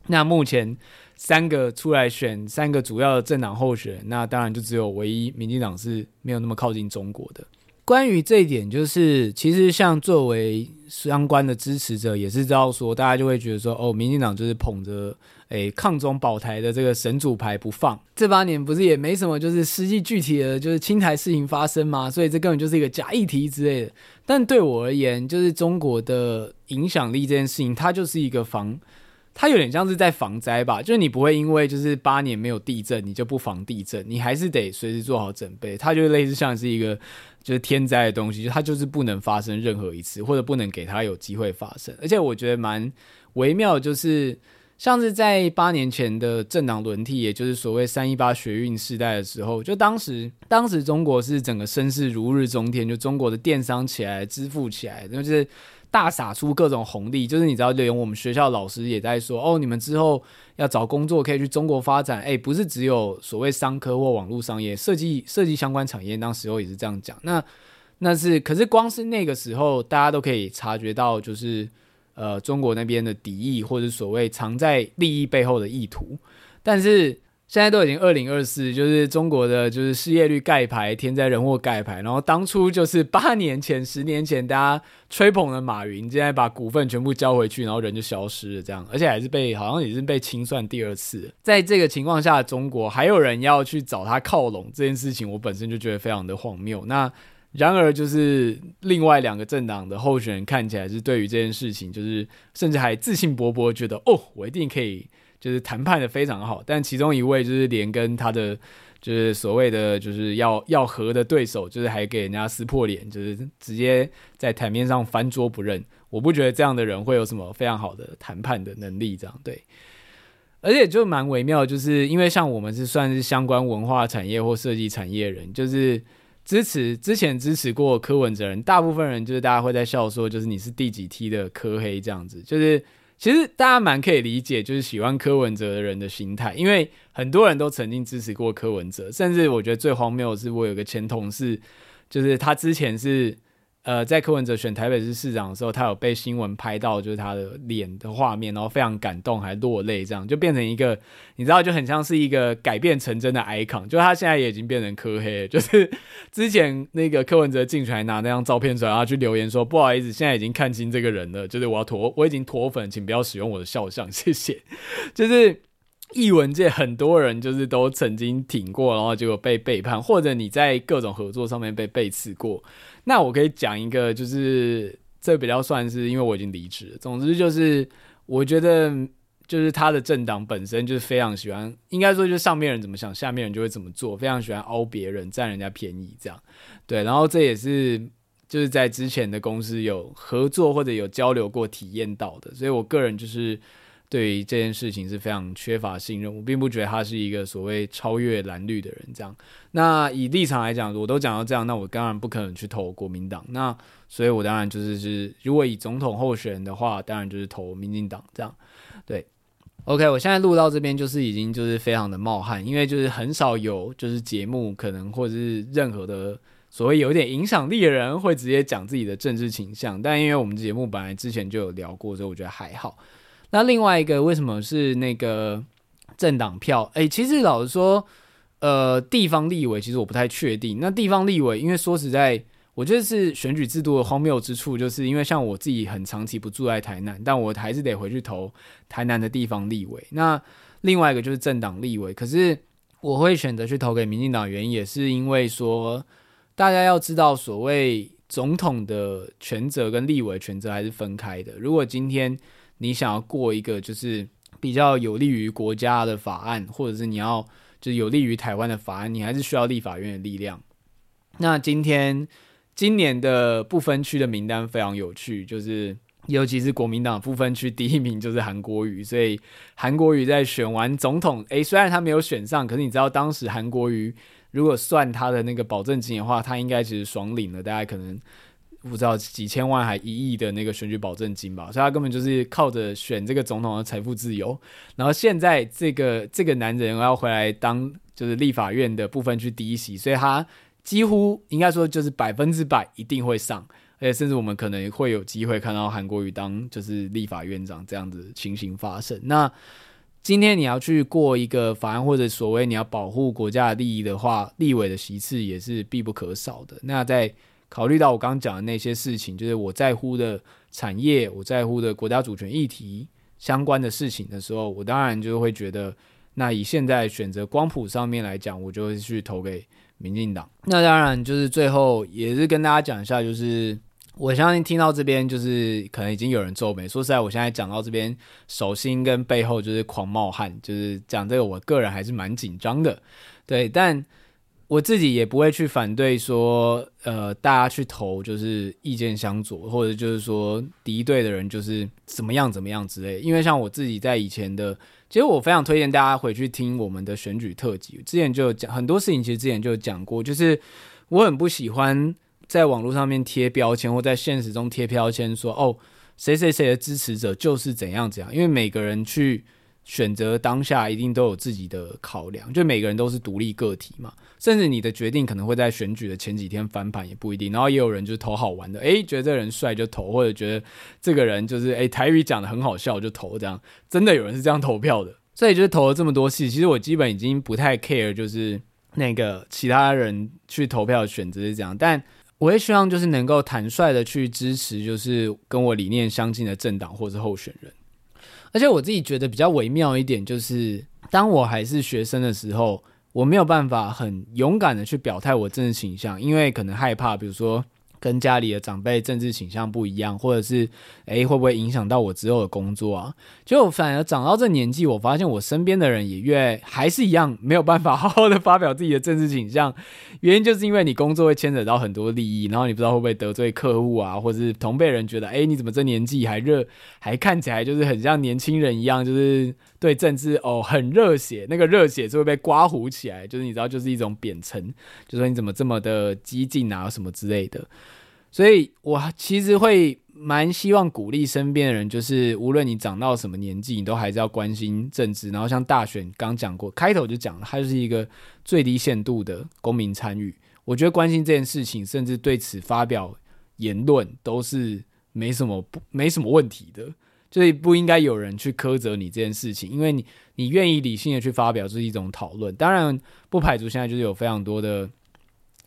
那目前三个出来选三个主要的政党候选人，那当然就只有唯一民进党是没有那么靠近中国的。关于这一点，就是其实像作为相关的支持者，也是知道说，大家就会觉得说，哦，民进党就是捧着。诶，抗中保台的这个神主牌不放，这八年不是也没什么，就是实际具体的就是亲台事情发生吗？所以这根本就是一个假议题之类的。但对我而言，就是中国的影响力这件事情，它就是一个防，它有点像是在防灾吧。就是你不会因为就是八年没有地震，你就不防地震，你还是得随时做好准备。它就类似像是一个就是天灾的东西，就它就是不能发生任何一次，或者不能给它有机会发生。而且我觉得蛮微妙，就是。像是在八年前的政党轮替，也就是所谓三一八学运时代的时候，就当时当时中国是整个声势如日中天，就中国的电商起来，支付起来，就是大撒出各种红利。就是你知道，连我们学校老师也在说，哦，你们之后要找工作可以去中国发展。哎，不是只有所谓商科或网络商业，设计设计相关产业，当时候也是这样讲。那那是，可是光是那个时候，大家都可以察觉到，就是。呃，中国那边的敌意，或者所谓藏在利益背后的意图，但是现在都已经二零二四，就是中国的就是失业率盖牌，天灾人祸盖牌，然后当初就是八年前、十年前大家吹捧的马云，现在把股份全部交回去，然后人就消失了，这样，而且还是被好像也是被清算第二次。在这个情况下，中国还有人要去找他靠拢，这件事情我本身就觉得非常的荒谬。那。然而，就是另外两个政党的候选人看起来是对于这件事情，就是甚至还自信勃勃，觉得哦，我一定可以，就是谈判的非常好。但其中一位就是连跟他的就是所谓的就是要要和的对手，就是还给人家撕破脸，就是直接在台面上翻桌不认。我不觉得这样的人会有什么非常好的谈判的能力，这样对。而且就蛮微妙，就是因为像我们是算是相关文化产业或设计产业人，就是。支持之前支持过柯文哲人，大部分人就是大家会在笑说，就是你是第几梯的柯黑这样子，就是其实大家蛮可以理解，就是喜欢柯文哲的人的心态，因为很多人都曾经支持过柯文哲，甚至我觉得最荒谬的是，我有个前同事，就是他之前是。呃，在柯文哲选台北市市长的时候，他有被新闻拍到，就是他的脸的画面，然后非常感动，还落泪，这样就变成一个，你知道，就很像是一个改变成真的 icon。就他现在也已经变成柯黑，就是之前那个柯文哲进去还拿那张照片出来，然后去留言说不好意思，现在已经看清这个人了，就是我要脱，我已经脱粉，请不要使用我的肖像，谢谢。(laughs) 就是艺文界很多人就是都曾经挺过，然后结果被背叛，或者你在各种合作上面被背刺过。那我可以讲一个，就是这比较算是因为我已经离职了。总之就是，我觉得就是他的政党本身就是非常喜欢，应该说就是上面人怎么想，下面人就会怎么做，非常喜欢凹别人，占人家便宜这样。对，然后这也是就是在之前的公司有合作或者有交流过体验到的，所以我个人就是。对于这件事情是非常缺乏信任，我并不觉得他是一个所谓超越蓝绿的人。这样，那以立场来讲，我都讲到这样，那我当然不可能去投国民党。那所以，我当然就是是，如果以总统候选人的话，当然就是投民进党。这样，对。OK，我现在录到这边就是已经就是非常的冒汗，因为就是很少有就是节目可能或者是任何的所谓有点影响力的人会直接讲自己的政治倾向。但因为我们节目本来之前就有聊过，所以我觉得还好。那另外一个为什么是那个政党票？诶、其实老实说，呃，地方立委其实我不太确定。那地方立委，因为说实在，我觉得是选举制度的荒谬之处，就是因为像我自己很长期不住在台南，但我还是得回去投台南的地方立委。那另外一个就是政党立委，可是我会选择去投给民进党，原因也是因为说，大家要知道所谓。总统的权责跟立委权责还是分开的。如果今天你想要过一个就是比较有利于国家的法案，或者是你要就是有利于台湾的法案，你还是需要立法院的力量。那今天今年的不分区的名单非常有趣，就是。尤其是国民党不分区第一名就是韩国瑜，所以韩国瑜在选完总统，诶，虽然他没有选上，可是你知道当时韩国瑜如果算他的那个保证金的话，他应该其实爽领了大概可能不知道几千万还一亿的那个选举保证金吧，所以他根本就是靠着选这个总统的财富自由。然后现在这个这个男人要回来当就是立法院的部分去第一席，所以他几乎应该说就是百分之百一定会上。而且甚至我们可能会有机会看到韩国瑜当就是立法院长这样子情形发生。那今天你要去过一个法案，或者所谓你要保护国家的利益的话，立委的席次也是必不可少的。那在考虑到我刚刚讲的那些事情，就是我在乎的产业，我在乎的国家主权议题相关的事情的时候，我当然就会觉得，那以现在选择光谱上面来讲，我就会去投给民进党。那当然就是最后也是跟大家讲一下，就是。我相信听到这边就是可能已经有人皱眉。说实在，我现在讲到这边，手心跟背后就是狂冒汗，就是讲这个，我个人还是蛮紧张的。对，但我自己也不会去反对说，呃，大家去投就是意见相左，或者就是说敌对的人就是怎么样怎么样之类。因为像我自己在以前的，其实我非常推荐大家回去听我们的选举特辑，之前就有讲很多事情，其实之前就有讲过，就是我很不喜欢。在网络上面贴标签，或在现实中贴标签，说哦，谁谁谁的支持者就是怎样怎样。因为每个人去选择当下，一定都有自己的考量，就每个人都是独立个体嘛。甚至你的决定可能会在选举的前几天翻盘，也不一定。然后也有人就是投好玩的，诶，觉得这人帅就投，或者觉得这个人就是诶，台语讲得很好笑就投，这样真的有人是这样投票的。所以就是投了这么多次，其实我基本已经不太 care，就是那个其他人去投票的选择是这样，但。我也希望就是能够坦率的去支持，就是跟我理念相近的政党或是候选人。而且我自己觉得比较微妙一点，就是当我还是学生的时候，我没有办法很勇敢的去表态我政治倾向，因为可能害怕，比如说。跟家里的长辈政治倾向不一样，或者是诶会不会影响到我之后的工作啊？就反而长到这年纪，我发现我身边的人也越还是一样没有办法好好的发表自己的政治倾向。(laughs) 原因就是因为你工作会牵扯到很多利益，然后你不知道会不会得罪客户啊，或者是同辈人觉得诶你怎么这年纪还热，还看起来就是很像年轻人一样，就是对政治哦很热血，那个热血就会被刮胡起来，就是你知道就是一种贬称，就说你怎么这么的激进啊什么之类的。所以，我其实会蛮希望鼓励身边的人，就是无论你长到什么年纪，你都还是要关心政治。然后，像大选刚讲过，开头就讲了，它就是一个最低限度的公民参与。我觉得关心这件事情，甚至对此发表言论，都是没什么不没什么问题的。就是不应该有人去苛责你这件事情，因为你你愿意理性的去发表，是一种讨论。当然，不排除现在就是有非常多的。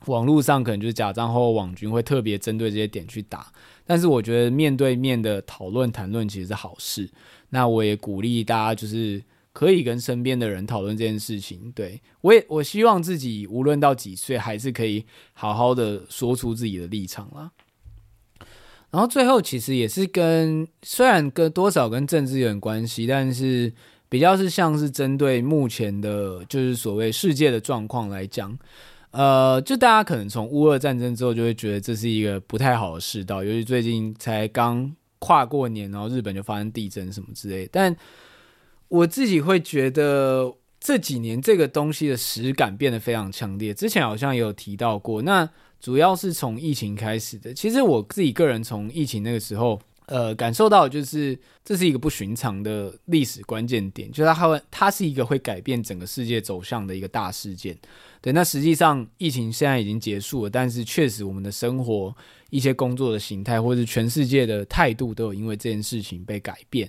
网络上可能就是假账号、网军会特别针对这些点去打，但是我觉得面对面的讨论谈论其实是好事。那我也鼓励大家就是可以跟身边的人讨论这件事情。对，我也我希望自己无论到几岁，还是可以好好的说出自己的立场啦。然后最后其实也是跟虽然跟多少跟政治有点关系，但是比较是像是针对目前的，就是所谓世界的状况来讲。呃，就大家可能从乌俄战争之后就会觉得这是一个不太好的世道，尤其最近才刚跨过年，然后日本就发生地震什么之类。但我自己会觉得这几年这个东西的实感变得非常强烈。之前好像也有提到过，那主要是从疫情开始的。其实我自己个人从疫情那个时候。呃，感受到就是这是一个不寻常的历史关键点，就是它会，它是一个会改变整个世界走向的一个大事件。对，那实际上疫情现在已经结束了，但是确实我们的生活、一些工作的形态，或者是全世界的态度，都有因为这件事情被改变。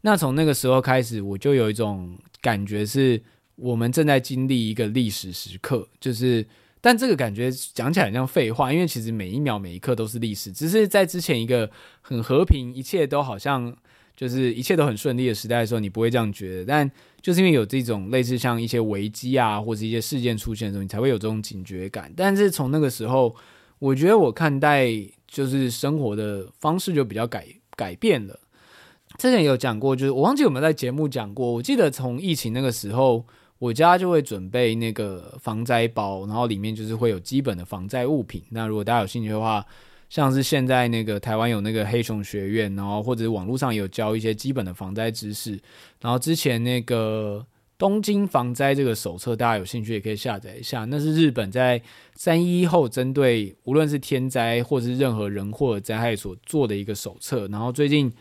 那从那个时候开始，我就有一种感觉，是我们正在经历一个历史时刻，就是。但这个感觉讲起来很像废话，因为其实每一秒每一刻都是历史，只是在之前一个很和平、一切都好像就是一切都很顺利的时代的时候，你不会这样觉得。但就是因为有这种类似像一些危机啊，或者一些事件出现的时候，你才会有这种警觉感。但是从那个时候，我觉得我看待就是生活的方式就比较改改变了。之前有讲过，就是我忘记有没有在节目讲过。我记得从疫情那个时候，我家就会准备那个防灾包，然后里面就是会有基本的防灾物品。那如果大家有兴趣的话，像是现在那个台湾有那个黑熊学院，然后或者网络上有教一些基本的防灾知识。然后之前那个东京防灾这个手册，大家有兴趣也可以下载一下。那是日本在三一后针对无论是天灾或是任何人祸灾害所做的一个手册。然后最近。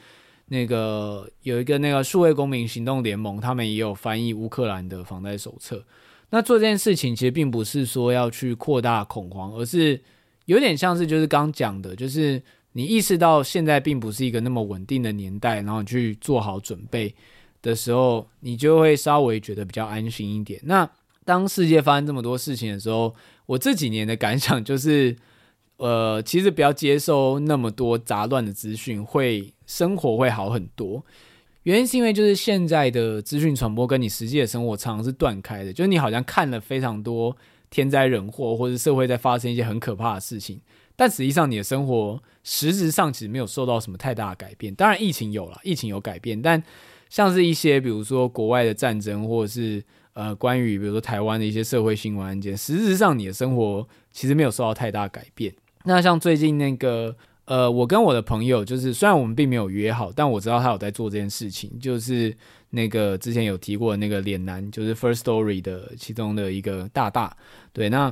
那个有一个那个数位公民行动联盟，他们也有翻译乌克兰的防灾手册。那做这件事情其实并不是说要去扩大恐慌，而是有点像是就是刚讲的，就是你意识到现在并不是一个那么稳定的年代，然后你去做好准备的时候，你就会稍微觉得比较安心一点。那当世界发生这么多事情的时候，我这几年的感想就是。呃，其实不要接受那么多杂乱的资讯，会生活会好很多。原因是因为就是现在的资讯传播跟你实际的生活常常是断开的，就是你好像看了非常多天灾人祸，或者社会在发生一些很可怕的事情，但实际上你的生活实质上其实没有受到什么太大的改变。当然疫情有了，疫情有改变，但像是一些比如说国外的战争，或者是呃关于比如说台湾的一些社会新闻案件，实质上你的生活其实没有受到太大改变。那像最近那个，呃，我跟我的朋友，就是虽然我们并没有约好，但我知道他有在做这件事情，就是那个之前有提过那个脸男，就是 First Story 的其中的一个大大，对，那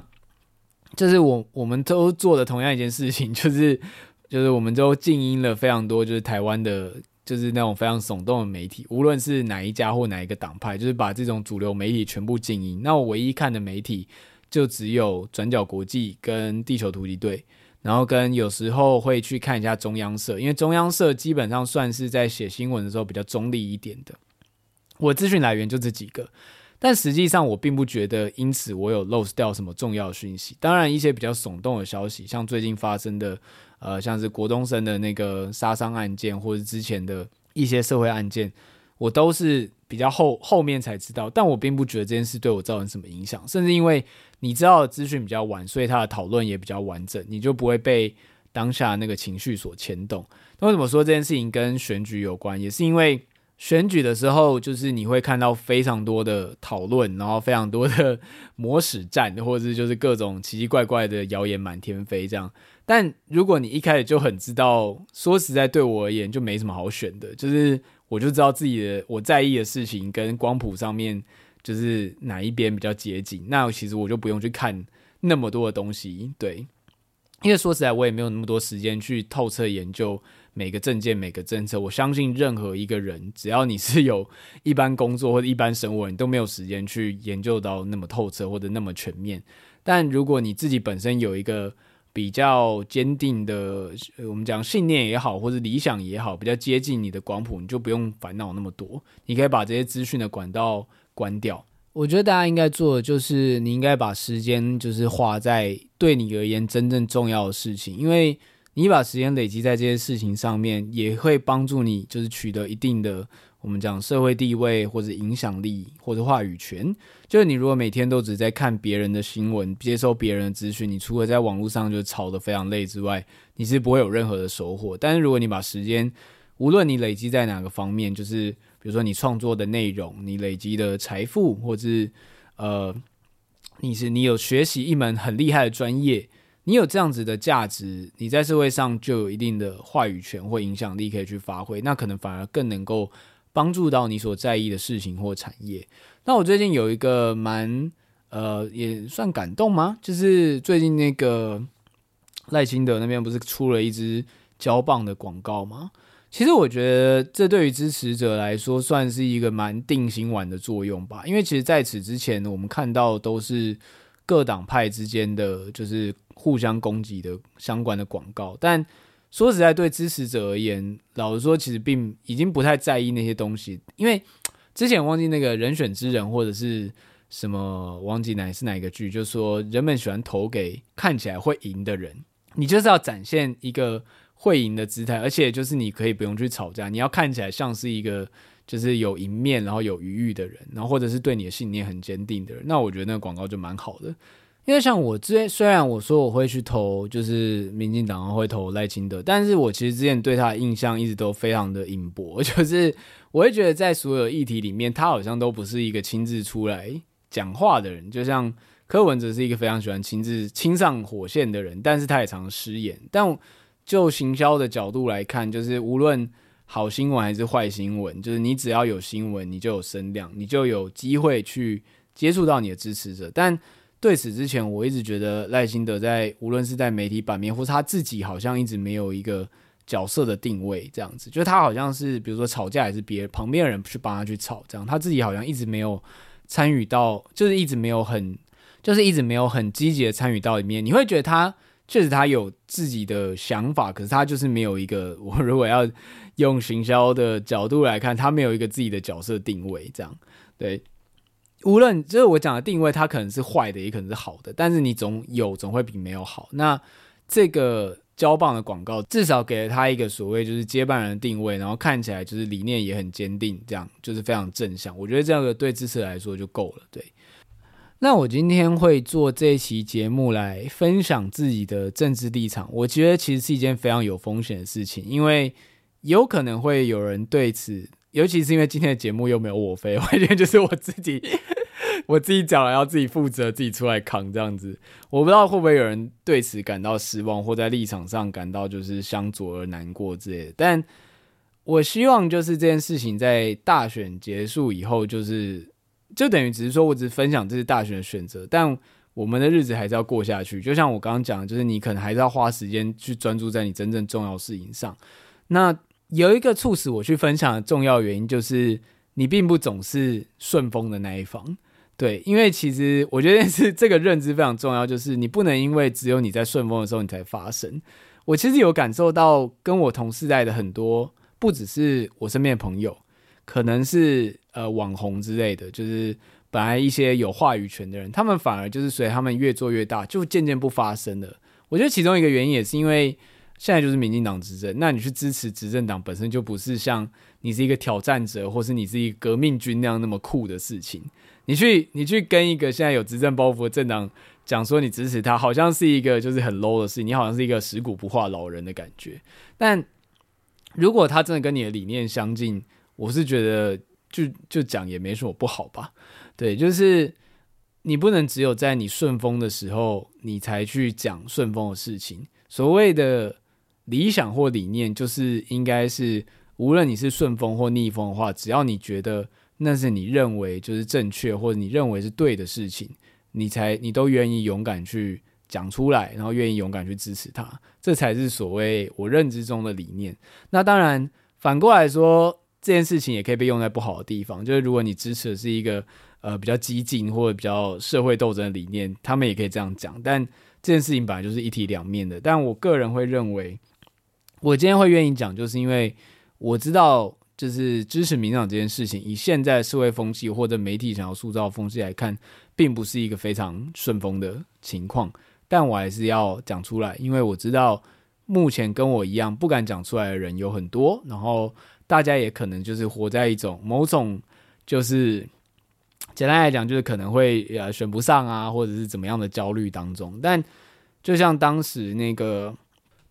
就是我我们都做的同样一件事情，就是 (laughs) 就是我们都静音了非常多，就是台湾的，就是那种非常耸动的媒体，无论是哪一家或哪一个党派，就是把这种主流媒体全部静音。那我唯一看的媒体就只有转角国际跟地球突击队。然后跟有时候会去看一下中央社，因为中央社基本上算是在写新闻的时候比较中立一点的。我资讯来源就这几个，但实际上我并不觉得因此我有 lose 掉什么重要讯息。当然，一些比较耸动的消息，像最近发生的，呃，像是国东生的那个杀伤案件，或者之前的一些社会案件，我都是比较后后面才知道。但我并不觉得这件事对我造成什么影响，甚至因为。你知道资讯比较晚，所以他的讨论也比较完整，你就不会被当下那个情绪所牵动。那为什么说这件事情跟选举有关？也是因为选举的时候，就是你会看到非常多的讨论，然后非常多的魔使战，或者是就是各种奇奇怪怪的谣言满天飞这样。但如果你一开始就很知道，说实在，对我而言就没什么好选的，就是我就知道自己的我在意的事情跟光谱上面。就是哪一边比较接近，那其实我就不用去看那么多的东西，对，因为说实在，我也没有那么多时间去透彻研究每个政见、每个政策。我相信任何一个人，只要你是有一般工作或者一般生活，你都没有时间去研究到那么透彻或者那么全面。但如果你自己本身有一个比较坚定的，我们讲信念也好，或者理想也好，比较接近你的光谱，你就不用烦恼那么多，你可以把这些资讯的管道。关掉。我觉得大家应该做的就是，你应该把时间就是花在对你而言真正重要的事情，因为你把时间累积在这些事情上面，也会帮助你就是取得一定的我们讲社会地位或者影响力或者话语权。就是你如果每天都只在看别人的新闻，接收别人的资讯，你除了在网络上就吵得非常累之外，你是不会有任何的收获。但是如果你把时间，无论你累积在哪个方面，就是。比如说你创作的内容，你累积的财富，或者是呃，你是你有学习一门很厉害的专业，你有这样子的价值，你在社会上就有一定的话语权或影响力可以去发挥，那可能反而更能够帮助到你所在意的事情或产业。那我最近有一个蛮呃，也算感动吗？就是最近那个赖清德那边不是出了一支胶棒的广告吗？其实我觉得这对于支持者来说算是一个蛮定心丸的作用吧，因为其实在此之前我们看到都是各党派之间的就是互相攻击的相关的广告，但说实在，对支持者而言，老实说，其实并已经不太在意那些东西，因为之前忘记那个人选之人或者是什么忘记哪是哪一个剧，就是说人们喜欢投给看起来会赢的人，你就是要展现一个。会赢的姿态，而且就是你可以不用去吵架，你要看起来像是一个就是有赢面，然后有余裕的人，然后或者是对你的信念很坚定的人，那我觉得那个广告就蛮好的。因为像我之前，虽然我说我会去投，就是民进党会投赖清德，但是我其实之前对他的印象一直都非常的阴薄，(laughs) 就是我会觉得在所有议题里面，他好像都不是一个亲自出来讲话的人。就像柯文哲是一个非常喜欢亲自亲上火线的人，但是他也常失言。但就行销的角度来看，就是无论好新闻还是坏新闻，就是你只要有新闻，你就有声量，你就有机会去接触到你的支持者，但。对此之前，我一直觉得赖清德在无论是在媒体版面，或是他自己，好像一直没有一个角色的定位，这样子，就是他好像是比如说吵架，也是别旁边的人去帮他去吵，这样他自己好像一直没有参与到，就是一直没有很，就是一直没有很积极的参与到里面。你会觉得他确实他有自己的想法，可是他就是没有一个，(laughs) 我如果要用行销的角度来看，他没有一个自己的角色定位，这样对。无论就是我讲的定位，它可能是坏的，也可能是好的，但是你总有总会比没有好。那这个交棒的广告至少给了他一个所谓就是接班人的定位，然后看起来就是理念也很坚定，这样就是非常正向。我觉得这样的对支持来说就够了。对，那我今天会做这一期节目来分享自己的政治立场，我觉得其实是一件非常有风险的事情，因为有可能会有人对此。尤其是因为今天的节目又没有我飞，(laughs) 完全就是我自己，(laughs) 我自己讲了要自己负责，自己出来扛这样子。我不知道会不会有人对此感到失望，或在立场上感到就是相左而难过之类的。但我希望就是这件事情在大选结束以后，就是就等于只是说我只是分享这是大选的选择，但我们的日子还是要过下去。就像我刚刚讲的，就是你可能还是要花时间去专注在你真正重要事情上。那。有一个促使我去分享的重要原因，就是你并不总是顺风的那一方，对，因为其实我觉得是这个认知非常重要，就是你不能因为只有你在顺风的时候你才发声。我其实有感受到，跟我同世代的很多，不只是我身边的朋友，可能是呃网红之类的，就是本来一些有话语权的人，他们反而就是随他们越做越大，就渐渐不发声了。我觉得其中一个原因也是因为。现在就是民进党执政，那你去支持执政党本身就不是像你是一个挑战者，或是你是一个革命军那样那么酷的事情。你去你去跟一个现在有执政包袱的政党讲说你支持他，好像是一个就是很 low 的事情，你好像是一个食古不化老人的感觉。但如果他真的跟你的理念相近，我是觉得就就讲也没什么不好吧。对，就是你不能只有在你顺风的时候，你才去讲顺风的事情。所谓的。理想或理念，就是应该是无论你是顺风或逆风的话，只要你觉得那是你认为就是正确或者你认为是对的事情，你才你都愿意勇敢去讲出来，然后愿意勇敢去支持它，这才是所谓我认知中的理念。那当然反过来说，这件事情也可以被用在不好的地方，就是如果你支持的是一个呃比较激进或者比较社会斗争的理念，他们也可以这样讲。但这件事情本来就是一体两面的，但我个人会认为。我今天会愿意讲，就是因为我知道，就是支持民党这件事情，以现在社会风气或者媒体想要塑造风气来看，并不是一个非常顺风的情况。但我还是要讲出来，因为我知道目前跟我一样不敢讲出来的人有很多，然后大家也可能就是活在一种某种，就是简单来讲，就是可能会呃选不上啊，或者是怎么样的焦虑当中。但就像当时那个。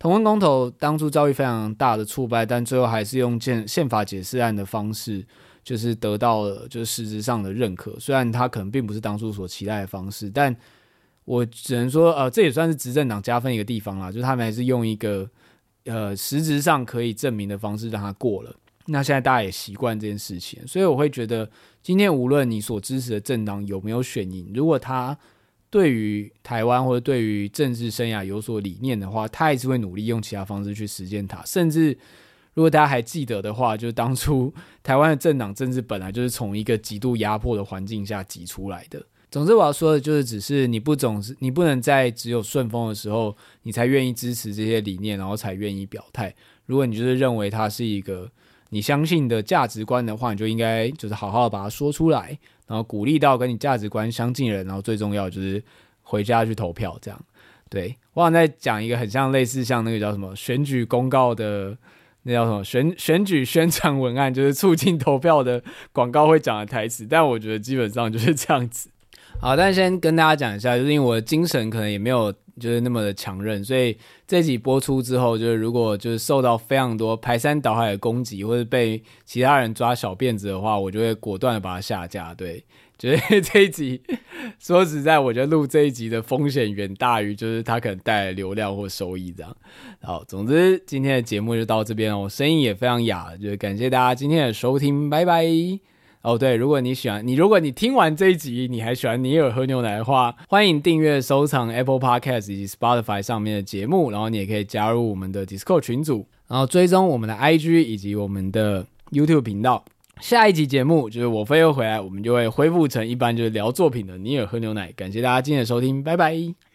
同婚公投当初遭遇非常大的挫败，但最后还是用宪宪法解释案的方式，就是得到了就是实质上的认可。虽然他可能并不是当初所期待的方式，但我只能说，呃，这也算是执政党加分一个地方啦，就是他们还是用一个呃实质上可以证明的方式让他过了。那现在大家也习惯这件事情，所以我会觉得，今天无论你所支持的政党有没有选赢，如果他。对于台湾或者对于政治生涯有所理念的话，他还是会努力用其他方式去实践它。甚至，如果大家还记得的话，就是当初 (laughs) 台湾的政党政治本来就是从一个极度压迫的环境下挤出来的。总之，我要说的就是，只是你不总是你不能在只有顺风的时候，你才愿意支持这些理念，然后才愿意表态。如果你就是认为它是一个你相信的价值观的话，你就应该就是好好的把它说出来。然后鼓励到跟你价值观相近的人，然后最重要就是回家去投票，这样。对，我想再讲一个很像类似像那个叫什么选举公告的，那叫什么选 (laughs) 选举宣传文案，就是促进投票的广告会讲的台词。但我觉得基本上就是这样子。好，但先跟大家讲一下，就是因为我的精神可能也没有就是那么的强韧，所以这集播出之后，就是如果就是受到非常多排山倒海的攻击，或者被其他人抓小辫子的话，我就会果断的把它下架。对，就是这一集，说实在，我觉得录这一集的风险远大于就是它可能带来流量或收益这样。好，总之今天的节目就到这边了，我声音也非常哑，就是感谢大家今天的收听，拜拜。哦，对，如果你喜欢你，如果你听完这一集，你还喜欢尼尔喝牛奶的话，欢迎订阅、收藏 Apple Podcast 以及 Spotify 上面的节目，然后你也可以加入我们的 Discord 群组，然后追踪我们的 IG 以及我们的 YouTube 频道。下一集节目就是我飞又回来，我们就会恢复成一般就是聊作品的尼尔喝牛奶。感谢大家今天的收听，拜拜。